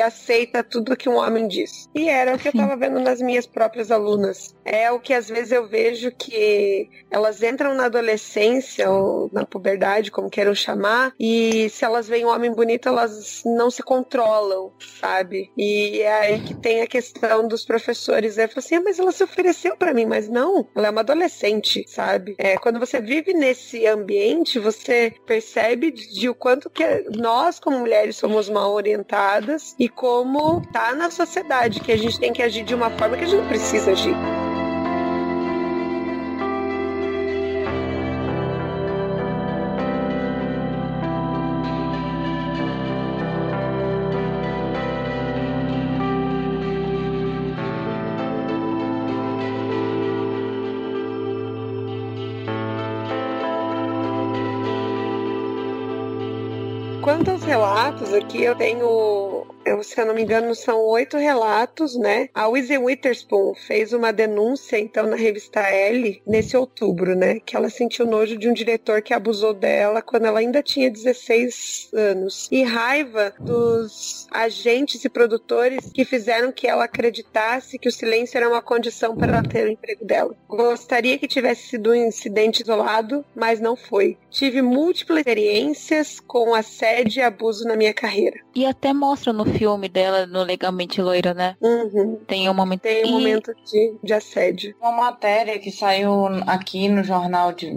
aceita tudo que um homem diz. E era o que eu estava vendo nas minhas próprias alunas. É o que às vezes eu vejo que elas entram na adolescência ou na puberdade, como queiram chamar, e se elas veem um homem bonito, elas não se controlam, sabe? E é aí que tem a questão dos professores. É assim, ah, mas ela se ofereceu para mim, mas não, ela é uma adolescente, sabe? É, quando você vive nesse ambiente ambiente, você percebe de o quanto que nós, como mulheres, somos mal orientadas e como tá na sociedade, que a gente tem que agir de uma forma que a gente não precisa agir. Aqui eu tenho eu, se eu não me engano, são oito relatos, né? A Wizzy Witherspoon fez uma denúncia, então, na revista Elle, nesse outubro, né? Que ela sentiu nojo de um diretor que abusou dela quando ela ainda tinha 16 anos. E raiva dos agentes e produtores que fizeram que ela acreditasse que o silêncio era uma condição para ela ter o emprego dela. Gostaria que tivesse sido um incidente isolado, mas não foi. Tive múltiplas experiências com assédio e abuso na minha carreira. E até mostra no filme dela, no Legalmente Loira, né? Uhum. Tem um momento, Tem um e... momento de, de assédio. Uma matéria que saiu aqui no jornal de,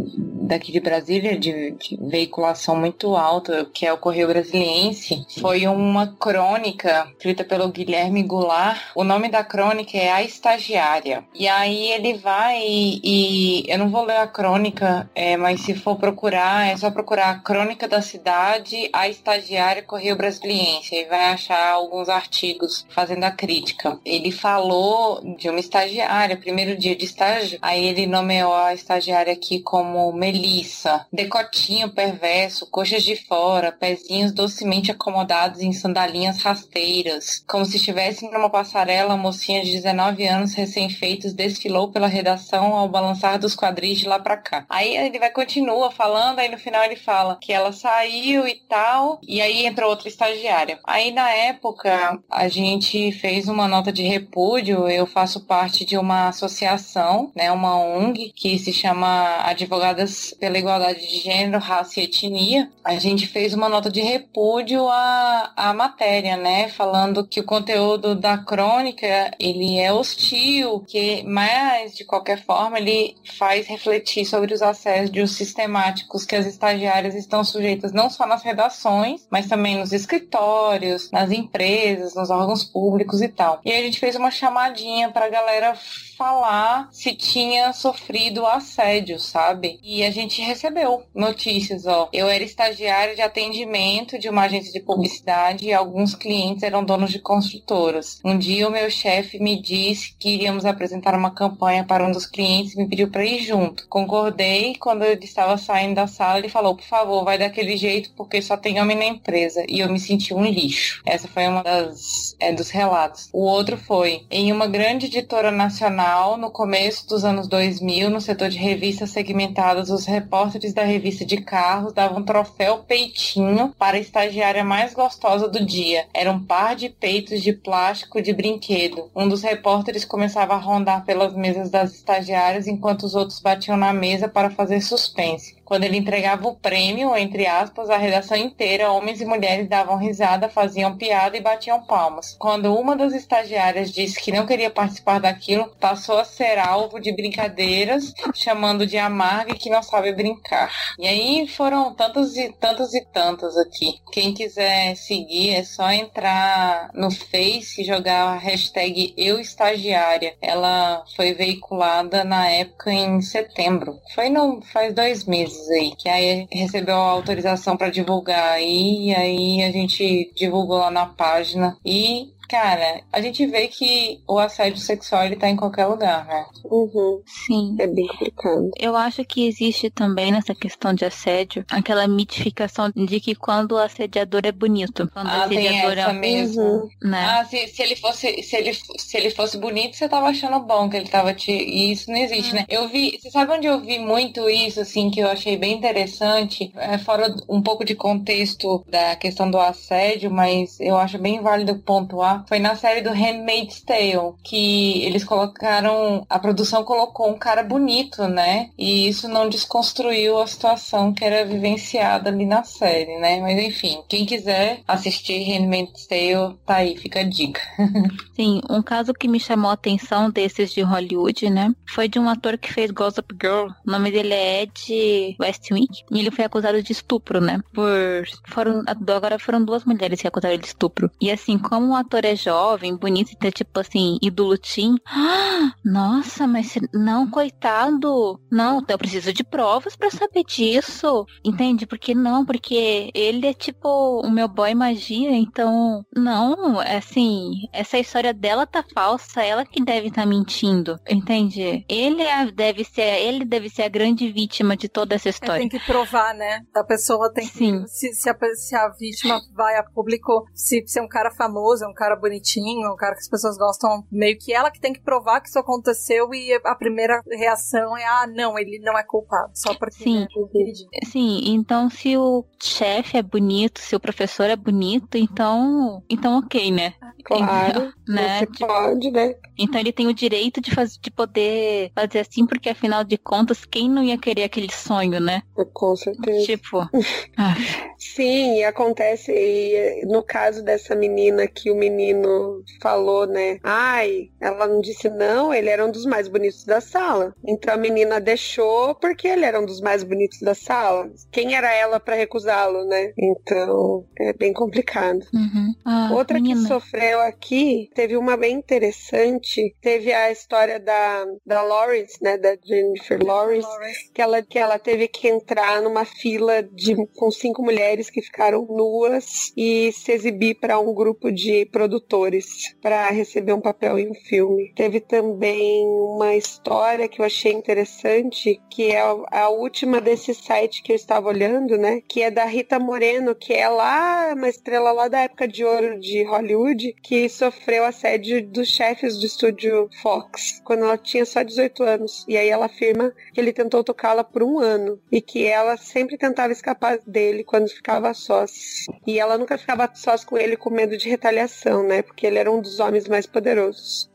daqui de Brasília, de, de veiculação muito alta, que é o Correio Brasiliense, foi uma crônica escrita pelo Guilherme Goulart. O nome da crônica é A Estagiária. E aí ele vai e, e eu não vou ler a crônica, é, mas se for procurar, é só procurar a crônica da cidade, A Estagiária, Correio Brasiliense. Aí vai achar alguns artigos fazendo a crítica. Ele falou de uma estagiária, primeiro dia de estágio, aí ele nomeou a estagiária aqui como Melissa, decotinho perverso, coxas de fora, pezinhos docemente acomodados em sandalinhas rasteiras. Como se estivesse numa passarela, a mocinha de 19 anos recém-feitos desfilou pela redação ao balançar dos quadris de lá pra cá. Aí ele vai continua falando, aí no final ele fala que ela saiu e tal, e aí entrou outra estagiária. Aí na época, a gente fez uma nota de repúdio. Eu faço parte de uma associação, né, uma ONG, que se chama Advogadas pela Igualdade de Gênero, Raça e Etnia. A gente fez uma nota de repúdio à, à matéria, né, falando que o conteúdo da crônica ele é hostil, que mas de qualquer forma ele faz refletir sobre os assédios sistemáticos que as estagiárias estão sujeitas não só nas redações, mas também nos escritórios, nas empresas, nos órgãos públicos e tal. E a gente fez uma chamadinha pra galera falar se tinha sofrido assédio, sabe? E a gente recebeu notícias, ó. Eu era estagiária de atendimento de uma agência de publicidade e alguns clientes eram donos de construtoras. Um dia o meu chefe me disse que iríamos apresentar uma campanha para um dos clientes e me pediu para ir junto. Concordei. Quando ele estava saindo da sala, ele falou: "Por favor, vai daquele jeito porque só tem homem na empresa". E eu me senti um lixo. Essa foi uma das é, dos relatos. O outro foi em uma grande editora nacional no começo dos anos 2000, no setor de revistas segmentadas, os repórteres da revista de carros davam troféu peitinho para a estagiária mais gostosa do dia. Era um par de peitos de plástico de brinquedo. Um dos repórteres começava a rondar pelas mesas das estagiárias enquanto os outros batiam na mesa para fazer suspense. Quando ele entregava o prêmio, entre aspas, a redação inteira, homens e mulheres davam risada, faziam piada e batiam palmas. Quando uma das estagiárias disse que não queria participar daquilo, passou a ser alvo de brincadeiras, chamando de amarga e que não sabe brincar. E aí foram tantas e tantas e tantas aqui. Quem quiser seguir é só entrar no Face e jogar a hashtag Eu Estagiária. Ela foi veiculada na época em setembro. Foi não faz dois meses meses aí, que aí recebeu a autorização para divulgar aí, e aí a gente divulgou lá na página. E Cara, a gente vê que o assédio sexual ele tá em qualquer lugar, né? Uhum. Sim. É bem complicado. Eu acho que existe também nessa questão de assédio aquela mitificação de que quando o assediador é bonito. Quando ah, o assediador tem essa é. mesmo. Uhum. Né? Ah, se, se ele fosse se ele, se ele fosse bonito, você tava achando bom que ele tava te. E isso não existe, né? Eu vi. Você sabe onde eu vi muito isso, assim, que eu achei bem interessante? É fora um pouco de contexto da questão do assédio, mas eu acho bem válido pontuar. Foi na série do Handmaid's Tale, que eles colocaram. A produção colocou um cara bonito, né? E isso não desconstruiu a situação que era vivenciada ali na série, né? Mas enfim, quem quiser assistir Handmaid's Tale, tá aí, fica a dica. Sim, um caso que me chamou a atenção desses de Hollywood, né? Foi de um ator que fez Gossip Girl. O nome dele é Ed Westwick. E ele foi acusado de estupro, né? Por. Foram... Agora foram duas mulheres que acusaram ele de estupro. E assim, como o ator é jovem, bonito e ter, tipo assim, ídolo teen. Ah, nossa, mas não, coitado. Não, eu preciso de provas pra saber disso. Entende? Porque não, porque ele é tipo o meu boy magia, então. Não, é assim, essa história dela tá falsa, ela que deve estar mentindo. Entende? Ele é- deve ser, ele deve ser a grande vítima de toda essa história. tem que provar, né? A pessoa tem que. Sim. Se, se, a, se a vítima vai a público, se, se é um cara famoso, é um cara bonitinho, é um cara que as pessoas gostam, meio que ela que tem que provar que isso aconteceu e a primeira reação é: ah, não, ele não é culpado. Só porque Sim. né, queridinho. Sim, então se o chefe é bonito, se o professor é bonito, então, então ok, né? Claro. Né? Você Tipo, pode, né? então ele tem o direito de, faz, de poder fazer assim, porque afinal de contas, quem não ia querer aquele sonho, né? Com certeza. Tipo, ah, Sim, e acontece e, no caso dessa menina que o menino falou, né? Ai, ela não disse não, ele era um dos mais bonitos da sala. Então a menina deixou porque ele era um dos mais bonitos da sala. Quem era ela pra recusá-lo, né? Então é bem complicado. uhum. Ah, Outra menina. que sofreu aqui, teve uma bem interessante. Teve a história da, da Lawrence, né? Da Jennifer Lawrence Lawrence. que ela, que ela teve que entrar numa fila de, com cinco mulheres que ficaram nuas e se exibir para um grupo de produtores para receber um papel em um filme. Teve também uma história que eu achei interessante, que é a, a última desse site que eu estava olhando, né? Que é da Rita Moreno, que é lá uma estrela lá da época de ouro de Hollywood, que sofreu assédio dos chefes do estúdio Fox, quando ela tinha só 18 anos. E aí ela afirma que ele tentou tocá-la por um ano e que ela sempre tentava escapar dele quando ficava sós. E ela nunca ficava sós com ele com medo de retaliação, né? Porque ele era um dos homens mais poderosos.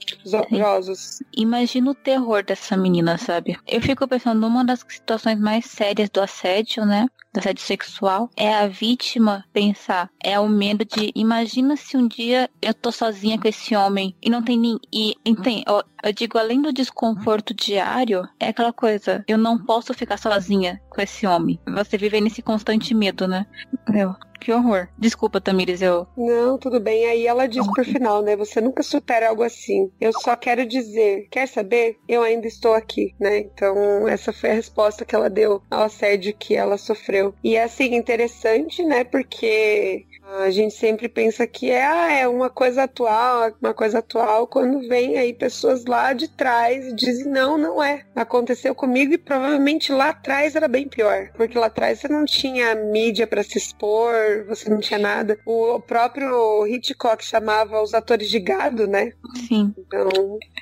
Josos. Imagina o terror dessa menina, sabe? Eu fico pensando, uma das situações mais sérias do assédio, né? Do assédio sexual, é a vítima pensar, é o medo de, imagina se um dia eu tô sozinha com esse homem e não tem nem. E, tem, eu, eu digo, além do desconforto diário, é aquela coisa, eu não posso ficar sozinha com esse homem. Você vive nesse constante medo, né? Meu, que horror. Desculpa, Tamires, eu. Não, tudo bem. Aí ela diz por final, né? Você nunca supera algo assim. Eu só quero dizer, quer saber? Eu ainda estou aqui, né? Então, essa foi a resposta que ela deu ao assédio que ela sofreu. E é assim, interessante, né? Porque a gente sempre pensa que é, ah, é uma coisa atual, uma coisa atual, quando vem aí pessoas lá de trás e dizem, não, não é. Aconteceu comigo e provavelmente lá atrás era bem pior. Porque lá atrás você não tinha mídia para se expor, você não tinha nada. O próprio Hitchcock chamava os atores de gado, né? Sim. Então,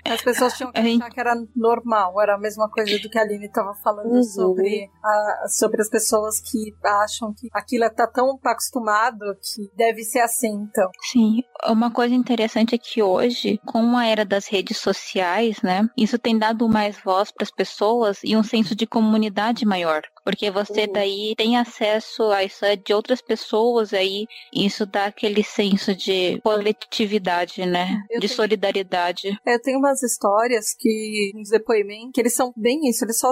As pessoas tinham que achar que era normal, era a mesma coisa do que a Aline estava falando Uhum. sobre, a- sobre as pessoas que acham que aquilo tá tão acostumado que deve ser assim, então. Sim, uma coisa interessante é que hoje, com a era das redes sociais, né, isso tem dado mais voz para as pessoas e um senso de comunidade maior. Porque você Uhum. daí tem acesso a isso de outras pessoas aí, e isso dá aquele senso de coletividade, né? Eu de tenho- solidariedade. É, tem umas histórias que, uns depoimentos, que eles são bem isso, eles só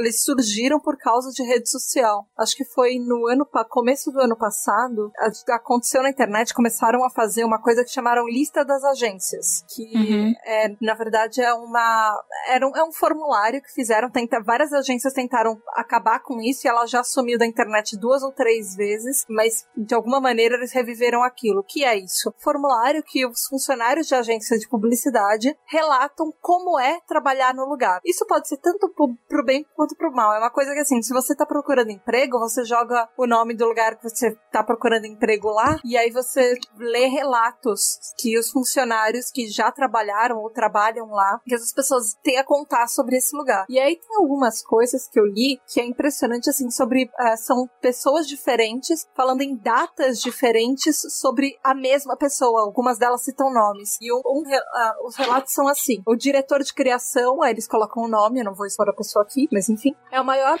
eles surgiram por causa de rede social. Acho que foi no ano, começo do ano passado, aconteceu na internet, começaram a fazer uma coisa que chamaram lista das agências, que Uhum. é, na verdade é uma, era um, é um formulário que fizeram, tenta, várias agências tentaram acabar com com isso e ela já sumiu da internet duas ou três vezes, mas de alguma maneira eles reviveram aquilo. O que é isso? Formulário que os funcionários de agência de publicidade relatam como é trabalhar no lugar. Isso pode ser tanto pro, pro bem quanto pro mal. É uma coisa que assim, se você tá procurando emprego, você joga o nome do lugar que você tá procurando emprego lá e aí você lê relatos que os funcionários que já trabalharam ou trabalham lá, que as pessoas têm a contar sobre esse lugar. E aí tem algumas coisas que eu li que é impressionante, assim, sobre. Uh, são pessoas diferentes falando em datas diferentes sobre a mesma pessoa. Algumas delas citam nomes. E um, um uh, os relatos são assim: o diretor de criação, eles colocam o nome, eu não vou expor a pessoa aqui, mas enfim, é o maior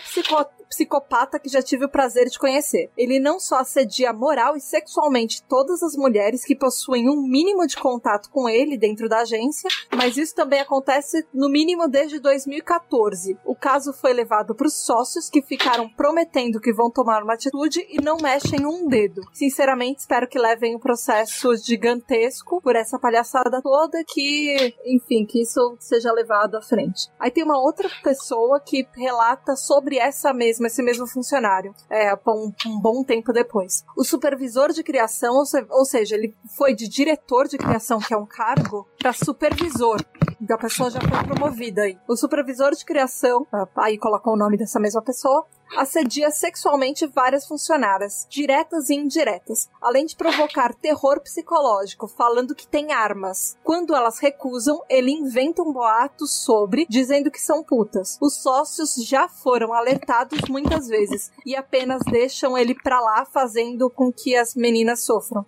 psicopata que já tive o prazer de conhecer. Ele não só assedia moral e sexualmente todas as mulheres que possuem um mínimo de contato com ele dentro da agência, mas isso também acontece no mínimo desde 2014. O caso foi levado para os sócios que ficaram prometendo que vão tomar uma atitude e não mexem um dedo. Sinceramente, espero que levem um processo gigantesco por essa palhaçada toda que, enfim, que isso seja levado à frente. Aí tem uma outra pessoa que relata sobre essa mesma esse mesmo funcionário, é, um, um bom tempo depois. O supervisor de criação, ou seja, ele foi de diretor de criação, que é um cargo, para supervisor. Então a pessoa já foi promovida aí. O supervisor de criação, ah, aí colocou o nome dessa mesma pessoa, assedia sexualmente várias funcionárias, diretas e indiretas, além de provocar terror psicológico, falando que tem armas. Quando elas recusam, ele inventa um boato sobre, dizendo que são putas. Os sócios já foram alertados muitas vezes e apenas deixam ele pra lá, fazendo com que as meninas sofram.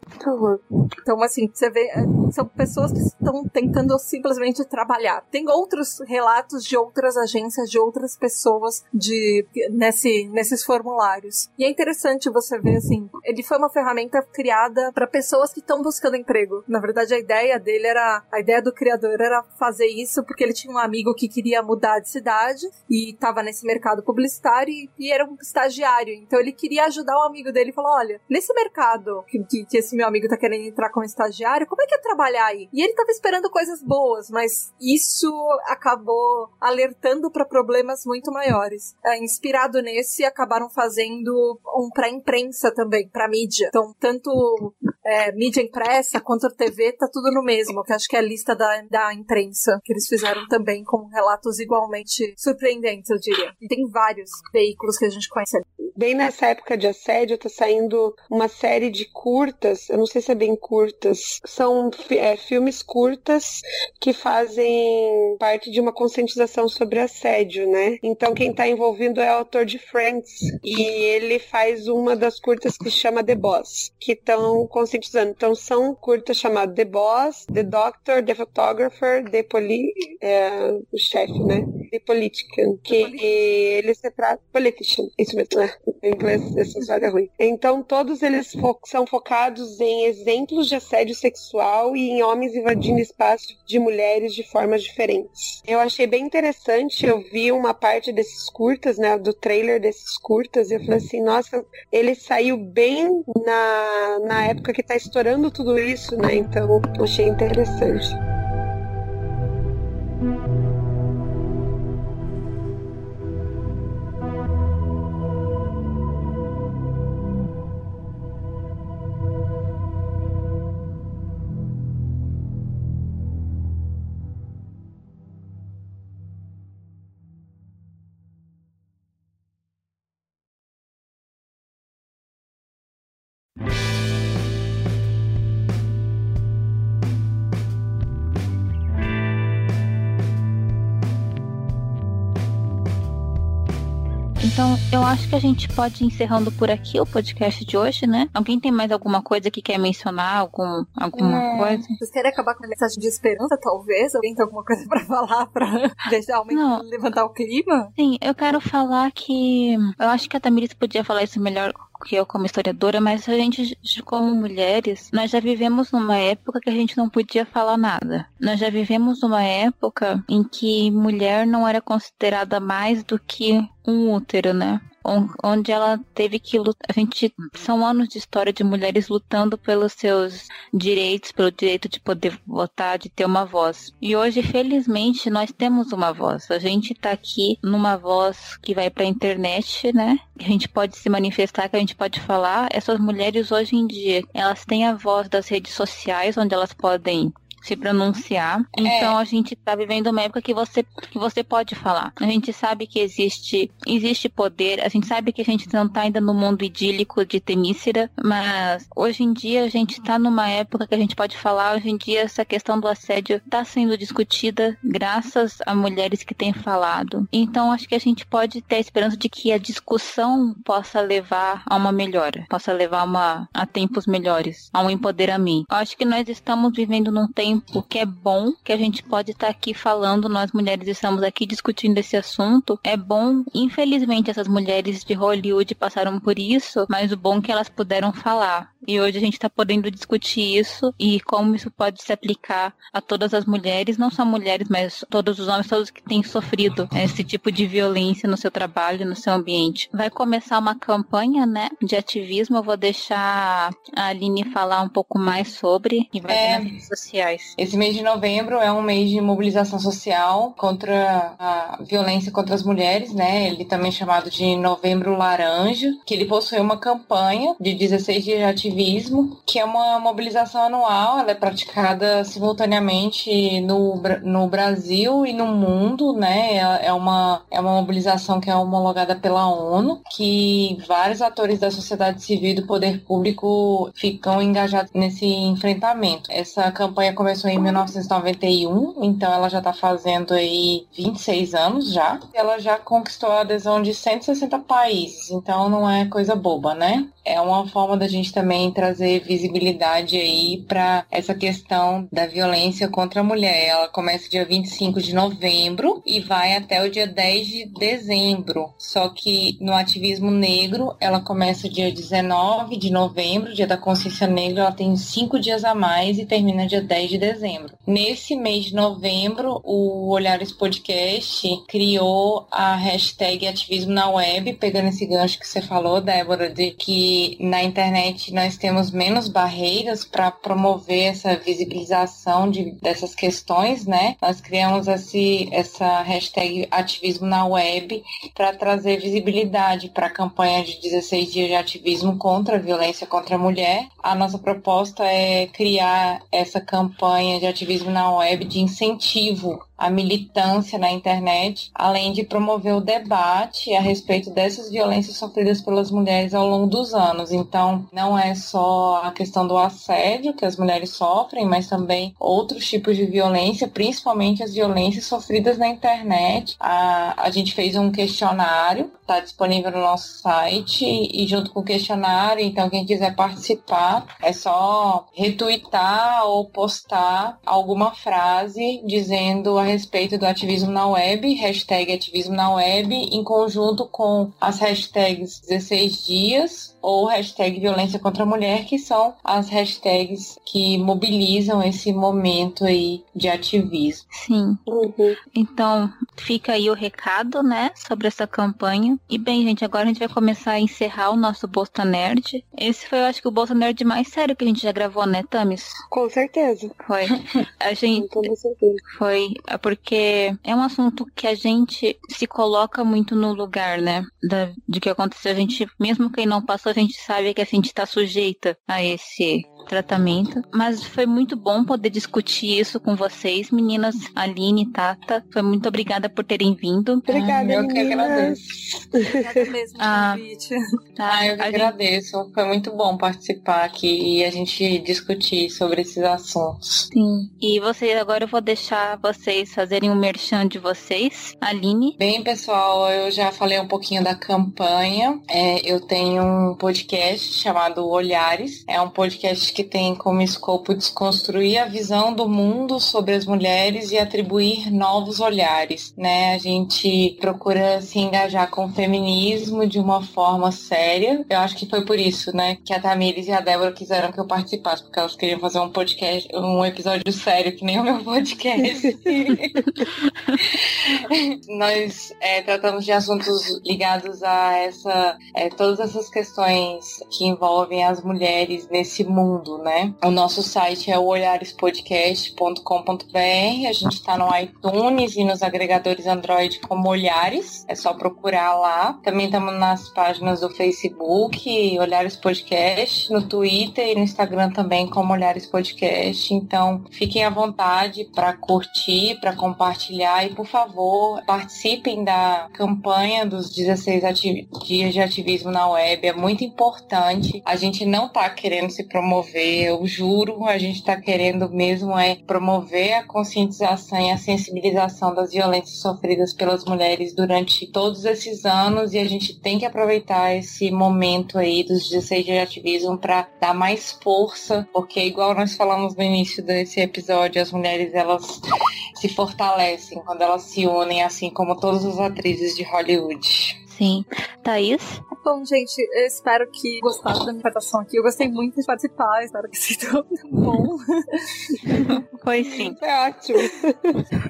Então, assim, você vê, é, são pessoas que estão tentando simplesmente trabalhar. Tem outros relatos de outras agências, de outras pessoas de nesse nesses formulários. E é interessante você ver assim, ele foi uma ferramenta criada para pessoas que estão buscando emprego. Na verdade, a ideia dele era, a ideia do criador era fazer isso porque ele tinha um amigo que queria mudar de cidade e estava nesse mercado publicitário e, e, era um estagiário. Então ele queria ajudar o amigo dele e falou: olha, nesse mercado que, que, que esse meu amigo tá querendo entrar como estagiário, como é que é trabalhar aí? E ele tava esperando coisas boas, mas isso acabou alertando para problemas muito maiores. É, inspirado nesse esse acabaram fazendo um pra imprensa também, pra mídia. Então, tanto é, mídia impressa quanto TV tá tudo no mesmo, que acho que é a lista da, da imprensa, que eles fizeram também com relatos igualmente surpreendentes, eu diria. E tem vários veículos que a gente conhece. Bem nessa época de assédio, tá saindo uma série de curtas, eu não sei se é bem curtas, são é, filmes curtas que fazem parte de uma conscientização sobre assédio, né? Então quem tá envolvido é o autor de Friends. E ele faz uma das curtas que chama The Boss, que estão conscientizando. Então são curtas chamadas The Boss, The Doctor, The Photographer, The Poli... É, o chefe, né? The Politician. Que ele se trata... Politician, isso mesmo, né? Em inglês, essa é ruim. Então todos eles fo são focados em exemplos de assédio sexual e em homens invadindo espaço de mulheres de formas diferentes. Eu achei bem interessante, eu vi uma parte desses curtas, né, do trailer desses curtas, e eu falei assim, nossa, ele saiu bem na, na época que tá estourando tudo isso, né? Então, achei interessante. Então, eu acho que a gente pode ir encerrando por aqui o podcast de hoje, né? Alguém tem mais alguma coisa que quer mencionar? Algum, alguma é... coisa? Vocês querem acabar com a mensagem de esperança, talvez? Alguém tem alguma coisa para falar pra deixar aumentar, levantar o clima? Sim, eu quero falar que eu acho que a Tamiris podia falar isso melhor que eu como historiadora, mas a gente, como mulheres, nós já vivemos numa época que a gente não podia falar nada. Nós já vivemos numa época em que mulher não era considerada mais do que um útero, né? Onde ela teve que lutar. A gente são anos de história de mulheres lutando pelos seus direitos, pelo direito de poder votar, de ter uma voz. E hoje, felizmente, nós temos uma voz. A gente tá aqui numa voz que vai pra internet, né? Que a gente pode se manifestar, que a gente pode falar. Essas mulheres hoje em dia, elas têm a voz das redes sociais, onde elas podem se pronunciar. É. Então a gente está vivendo uma época que você, que você pode falar. A gente sabe que existe, existe poder, a gente sabe que a gente não está ainda no mundo idílico de Temícera, mas hoje em dia a gente está numa época que a gente pode falar, hoje em dia essa questão do assédio está sendo discutida graças a mulheres que têm falado. Então acho que a gente pode ter a esperança de que a discussão possa levar a uma melhora, possa levar uma, a tempos melhores, a um empoderamento. Acho que nós estamos vivendo num tempo tempo que é bom, que a gente pode estar tá aqui falando, nós mulheres estamos aqui discutindo esse assunto. É bom, infelizmente essas mulheres de Hollywood passaram por isso, mas o bom é que elas puderam falar. E hoje a gente está podendo discutir isso e como isso pode se aplicar a todas as mulheres, não só mulheres, mas todos os homens, todos que têm sofrido esse tipo de violência no seu trabalho, no seu ambiente. Vai começar uma campanha, né, de ativismo. Eu vou deixar a Aline falar um pouco mais sobre e vai é, nas redes sociais. Esse mês de novembro é um mês de mobilização social contra a violência contra as mulheres, né? Ele também é chamado de Novembro Laranja, que ele possui uma campanha de 16 dias de ativismo, que é uma mobilização anual, ela é praticada simultaneamente no, no Brasil e no mundo, né? É, é uma, é uma mobilização que é homologada pela ONU, que vários atores da sociedade civil e do poder público ficam engajados nesse enfrentamento. Essa campanha começou em 1991, então ela já está fazendo aí 26 anos já. Ela já conquistou a adesão de 160 países, então não é coisa boba, né? É uma forma da gente também trazer visibilidade aí para essa questão da violência contra a mulher. Ela começa dia 25 de novembro e vai até o dia 10 de dezembro. Só que no ativismo negro, ela começa dia 19 de novembro, dia da consciência negra, ela tem cinco dias a mais e termina dia 10 de dezembro. Nesse mês de novembro, o Olhares Podcast criou a hashtag ativismo na web, pegando esse gancho que você falou, Débora, de que na internet nós temos menos barreiras para promover essa visibilização de, dessas questões, né? Nós criamos esse, essa hashtag ativismo na web para trazer visibilidade para a campanha de 16 dias de ativismo contra a violência contra a mulher. A nossa proposta é criar essa campanha de ativismo na web de incentivo à militância na internet, além de promover o debate a respeito dessas violências sofridas pelas mulheres ao longo dos anos. Então, não é só a questão do assédio que as mulheres sofrem, mas também outros tipos de violência, principalmente as violências sofridas na internet. A, a gente fez um questionário, está disponível no nosso site, e junto com o questionário, então quem quiser participar, é só retweetar ou postar alguma frase dizendo a respeito do ativismo na web, hashtag ativismo na web, em conjunto com as hashtags 16 dias ou hashtag violência contra a mulher, que são as hashtags que mobilizam esse momento aí de ativismo. Sim. Uhum. Então, fica aí o recado, né, sobre essa campanha. E bem, gente, agora a gente vai começar a encerrar o nosso Bolsa Nerd. Esse foi, eu acho que o Bolsa Nerd mais sério que a gente já gravou, né, Tamis? Com certeza. Foi. A gente. Com certeza. Foi porque é um assunto que a gente se coloca muito no lugar, né? Da, de que aconteceu. A gente, mesmo quem não passou, a gente sabe que a gente está sujeita a esse tratamento. Mas foi muito bom poder discutir isso com vocês, meninas, Aline, Tata. Foi muito obrigada por terem vindo. Obrigada, ah, eu que agradeço. Obrigada mesmo ah, convite. Tá, ah, eu que agradeço. Gente... Foi muito bom participar aqui e a gente discutir sobre esses assuntos. Sim. E vocês, agora eu vou deixar vocês fazerem um merchan de vocês. Aline. Bem, pessoal, eu já falei um pouquinho da campanha. É, eu tenho um podcast chamado Olhares. É um podcast que tem como escopo desconstruir a visão do mundo sobre as mulheres e atribuir novos olhares, né? A gente procura se engajar com o feminismo de uma forma séria. Eu acho que foi por isso, né, que a Tamires e a Débora quiseram que eu participasse, porque elas queriam fazer um podcast, um episódio sério, que nem o meu podcast. nós é, tratamos de assuntos ligados a essa, é, todas essas questões que envolvem as mulheres nesse mundo, né? O nosso site é olharespodcast.com.br. A gente está no iTunes e nos agregadores Android como Olhares. É só procurar lá. Também estamos nas páginas do Facebook, Olhares Podcast, no Twitter e no Instagram também como Olhares Podcast. Então, fiquem à vontade para curtir, para compartilhar e, por favor, participem da campanha dos 16 dias de ativismo na web. É muito importante. A gente não está querendo se promover, eu juro, a gente está querendo mesmo é promover a conscientização e a sensibilização das violências sofridas pelas mulheres durante todos esses anos e a gente tem que aproveitar esse momento aí dos 16 de ativismo para dar mais força, porque igual nós falamos no início desse episódio, as mulheres elas se fortalecem quando elas se unem, assim como todas as atrizes de Hollywood. Sim. Thaís? Bom, gente, eu espero que gostaram da minha participação aqui. Eu gostei muito de participar, espero que seja bom. Foi sim. É ótimo.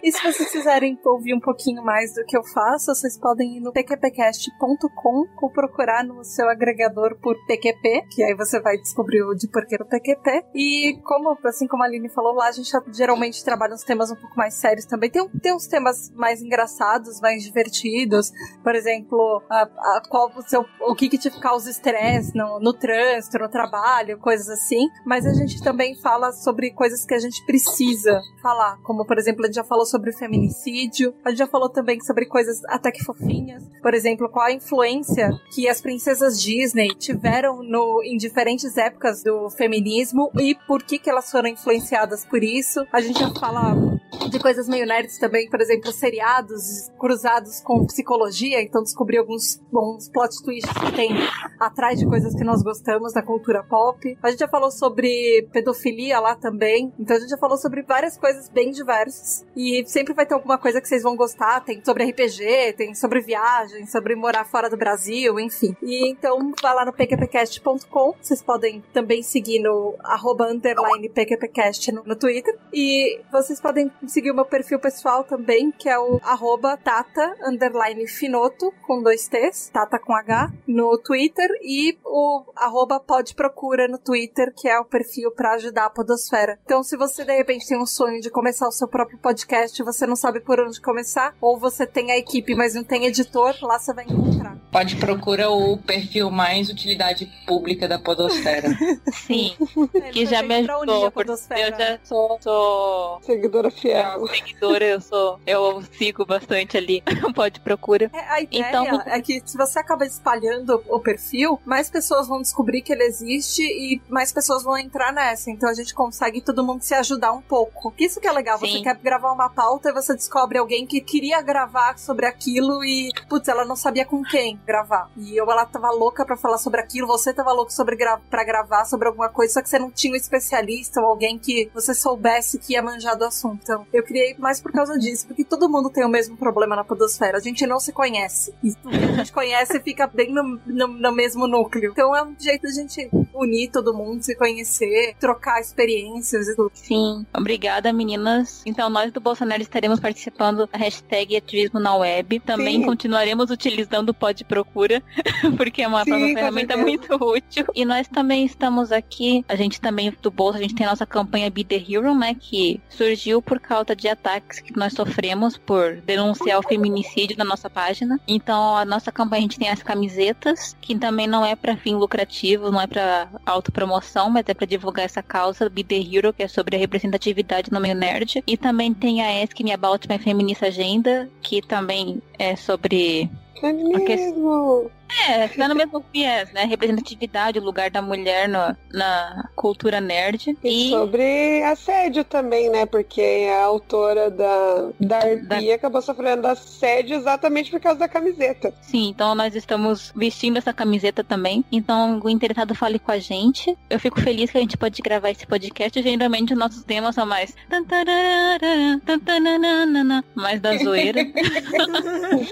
E se vocês quiserem ouvir um pouquinho mais do que eu faço, vocês podem ir no pqpcast.com ou procurar no seu agregador por PQP, que aí você vai descobrir o de porquê o PQP. E como, assim como a Aline falou lá, a gente geralmente trabalha uns temas um pouco mais sérios também. Tem, tem uns temas mais engraçados, mais divertidos. Por exemplo, a, a qual o seu o que, que te causa estresse no, no trânsito, no trabalho, coisas assim. Mas a gente também fala sobre coisas que a gente precisa falar, como por exemplo, a gente já falou sobre feminicídio, a gente já falou também sobre coisas até que fofinhas. Por exemplo, qual a influência que as princesas Disney tiveram no, em diferentes épocas do feminismo e por que, que elas foram influenciadas por isso. A gente já fala de coisas meio nerds também, por exemplo, seriados cruzados com psicologia, então descobri alguns bons plot twists que tem atrás de coisas que nós gostamos da cultura pop. A gente já falou sobre pedofilia lá também, então a gente já falou sobre várias coisas bem diversas. E sempre vai ter alguma coisa que vocês vão gostar, tem sobre RPG, tem sobre viagem, sobre morar fora do Brasil, enfim. E então vai lá no pqpcast.com, vocês podem também seguir no arroba underline pqpcast no, no Twitter. E vocês podem seguir o meu perfil pessoal também, que é o arroba tata underline finoto, com dois T's, tata com H, no Twitter, e o arroba podprocura no Twitter, que é o perfil para ajudar a podosfera. Então, se você de repente tem um sonho de começar o seu próprio podcast e você não sabe por onde começar, ou você tem a equipe, mas não tem editor, lá você vai encontrar. Pode procura o perfil mais utilidade pública da podosfera. Sim, que já me ajudou. Eu já sou, sou seguidora fiel. Seguidora, eu sou. Eu sigo bastante ali. Pode procura. É, a ideia então, é que se você acaba espalhando o perfil, mais pessoas vão descobrir que ele existe e mais pessoas vão entrar nessa. Então a gente consegue todo mundo se ajudar um pouco. Isso que é legal. Sim. Você quer gravar uma pauta e você descobre alguém que queria gravar sobre aquilo e, putz, ela não sabia com quem gravar. E eu, ela tava louca para falar sobre aquilo, você tava louco sobre gra para gravar sobre alguma coisa, só que você não tinha um especialista ou alguém que você soubesse que ia manjar do assunto. Então, eu criei mais por causa disso, porque todo mundo tem o mesmo problema na podosfera. A gente não se conhece. E tudo que a gente conhece fica bem no, no, no mesmo núcleo. Então é um jeito da gente unir todo mundo, se conhecer, trocar experiências e tudo. Sim. Obrigada, meninas. Então, nós do Bolsonaro estaremos participando da hashtag ativismo na web. Também Sim. continuaremos utilizando o Pod Procura, porque é uma, Sim, uma ferramenta muito útil. E nós também estamos aqui, a gente também do Bolsa, a gente tem a nossa campanha Be The Hero, né, que surgiu por causa de ataques que nós sofremos por denunciar o feminicídio na nossa página. Então, a nossa campanha, a gente tem as camisetas, que também não é para fim lucrativo, não é para autopromoção, mas é para divulgar essa causa, Be The Hero, que é sobre a representatividade no meio nerd. E também tem a Ask Me About My Feminist Agenda, que também é sobre Feminismo! É, tá no mesmo viés, né? Representatividade, o lugar da mulher no, na cultura nerd. E, e, sobre assédio também, né? Porque a autora da, da Arpia da... acabou sofrendo assédio exatamente por causa da camiseta. Sim, então nós estamos vestindo essa camiseta também. Então, o interessado fale com a gente. Eu fico feliz que a gente pode gravar esse podcast. Geralmente, os nossos temas são mais. Mais da zoeira.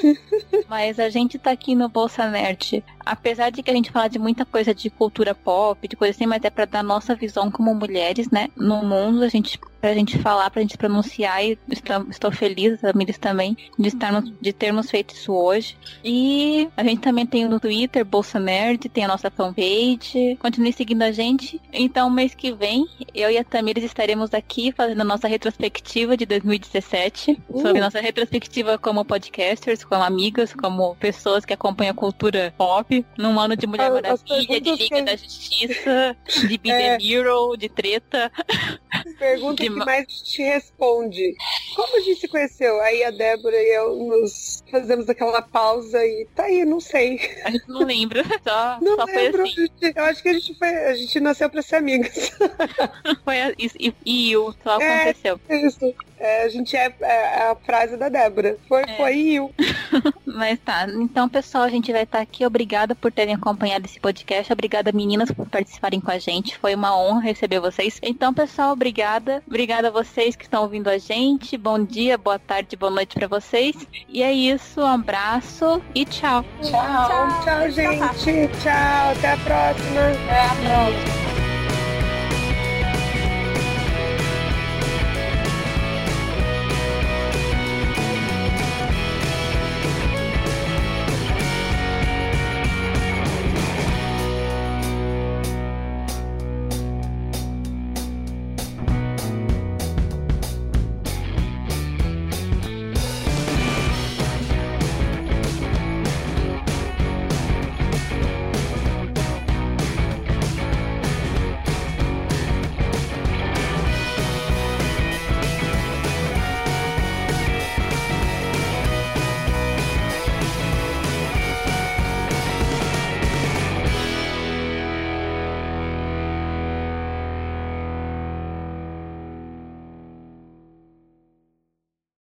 Mas a gente tá aqui no Bolsa Nerd. Apesar de que a gente fala de muita coisa de cultura pop, de coisa assim, mas é para dar nossa visão como mulheres, né? No mundo, a gente pra gente falar, pra gente pronunciar e estou, estou feliz, a Miris também, de, estarmos, de termos feito isso hoje. E a gente também tem no Twitter, Bolsa Nerd, tem a nossa fanpage. Continue seguindo a gente. Então, mês que vem, eu e a Tamires estaremos aqui fazendo a nossa retrospectiva de 2017. Uh. Sobre nossa retrospectiva como podcasters, como amigas, como pessoas que acompanham a cultura pop. Num ano de Mulher Maravilha, de Liga que... da Justiça, de Be é... the Hero, de treta. Pergunta de... que mais te responde. Como a gente se conheceu? Aí a Débora e eu nos fazemos aquela pausa e tá aí, não sei. A gente não lembra, só, não só lembro. foi assim. Eu acho que a gente foi, a gente nasceu pra ser amigas. foi isso, e, e o só é, aconteceu. Isso. É, a gente é, é, a frase da Débora. Foi, é. foi eu. Mas tá. Então, pessoal, a gente vai estar tá aqui. Obrigada por terem acompanhado esse podcast. Obrigada, meninas, por participarem com a gente. Foi uma honra receber vocês. Então, pessoal, obrigada. Obrigada a vocês que estão ouvindo a gente. Bom dia, boa tarde, boa noite para vocês. E é isso. Um abraço e tchau. Tchau, tchau, tchau gente. Tchau, até a próxima. Até a próxima.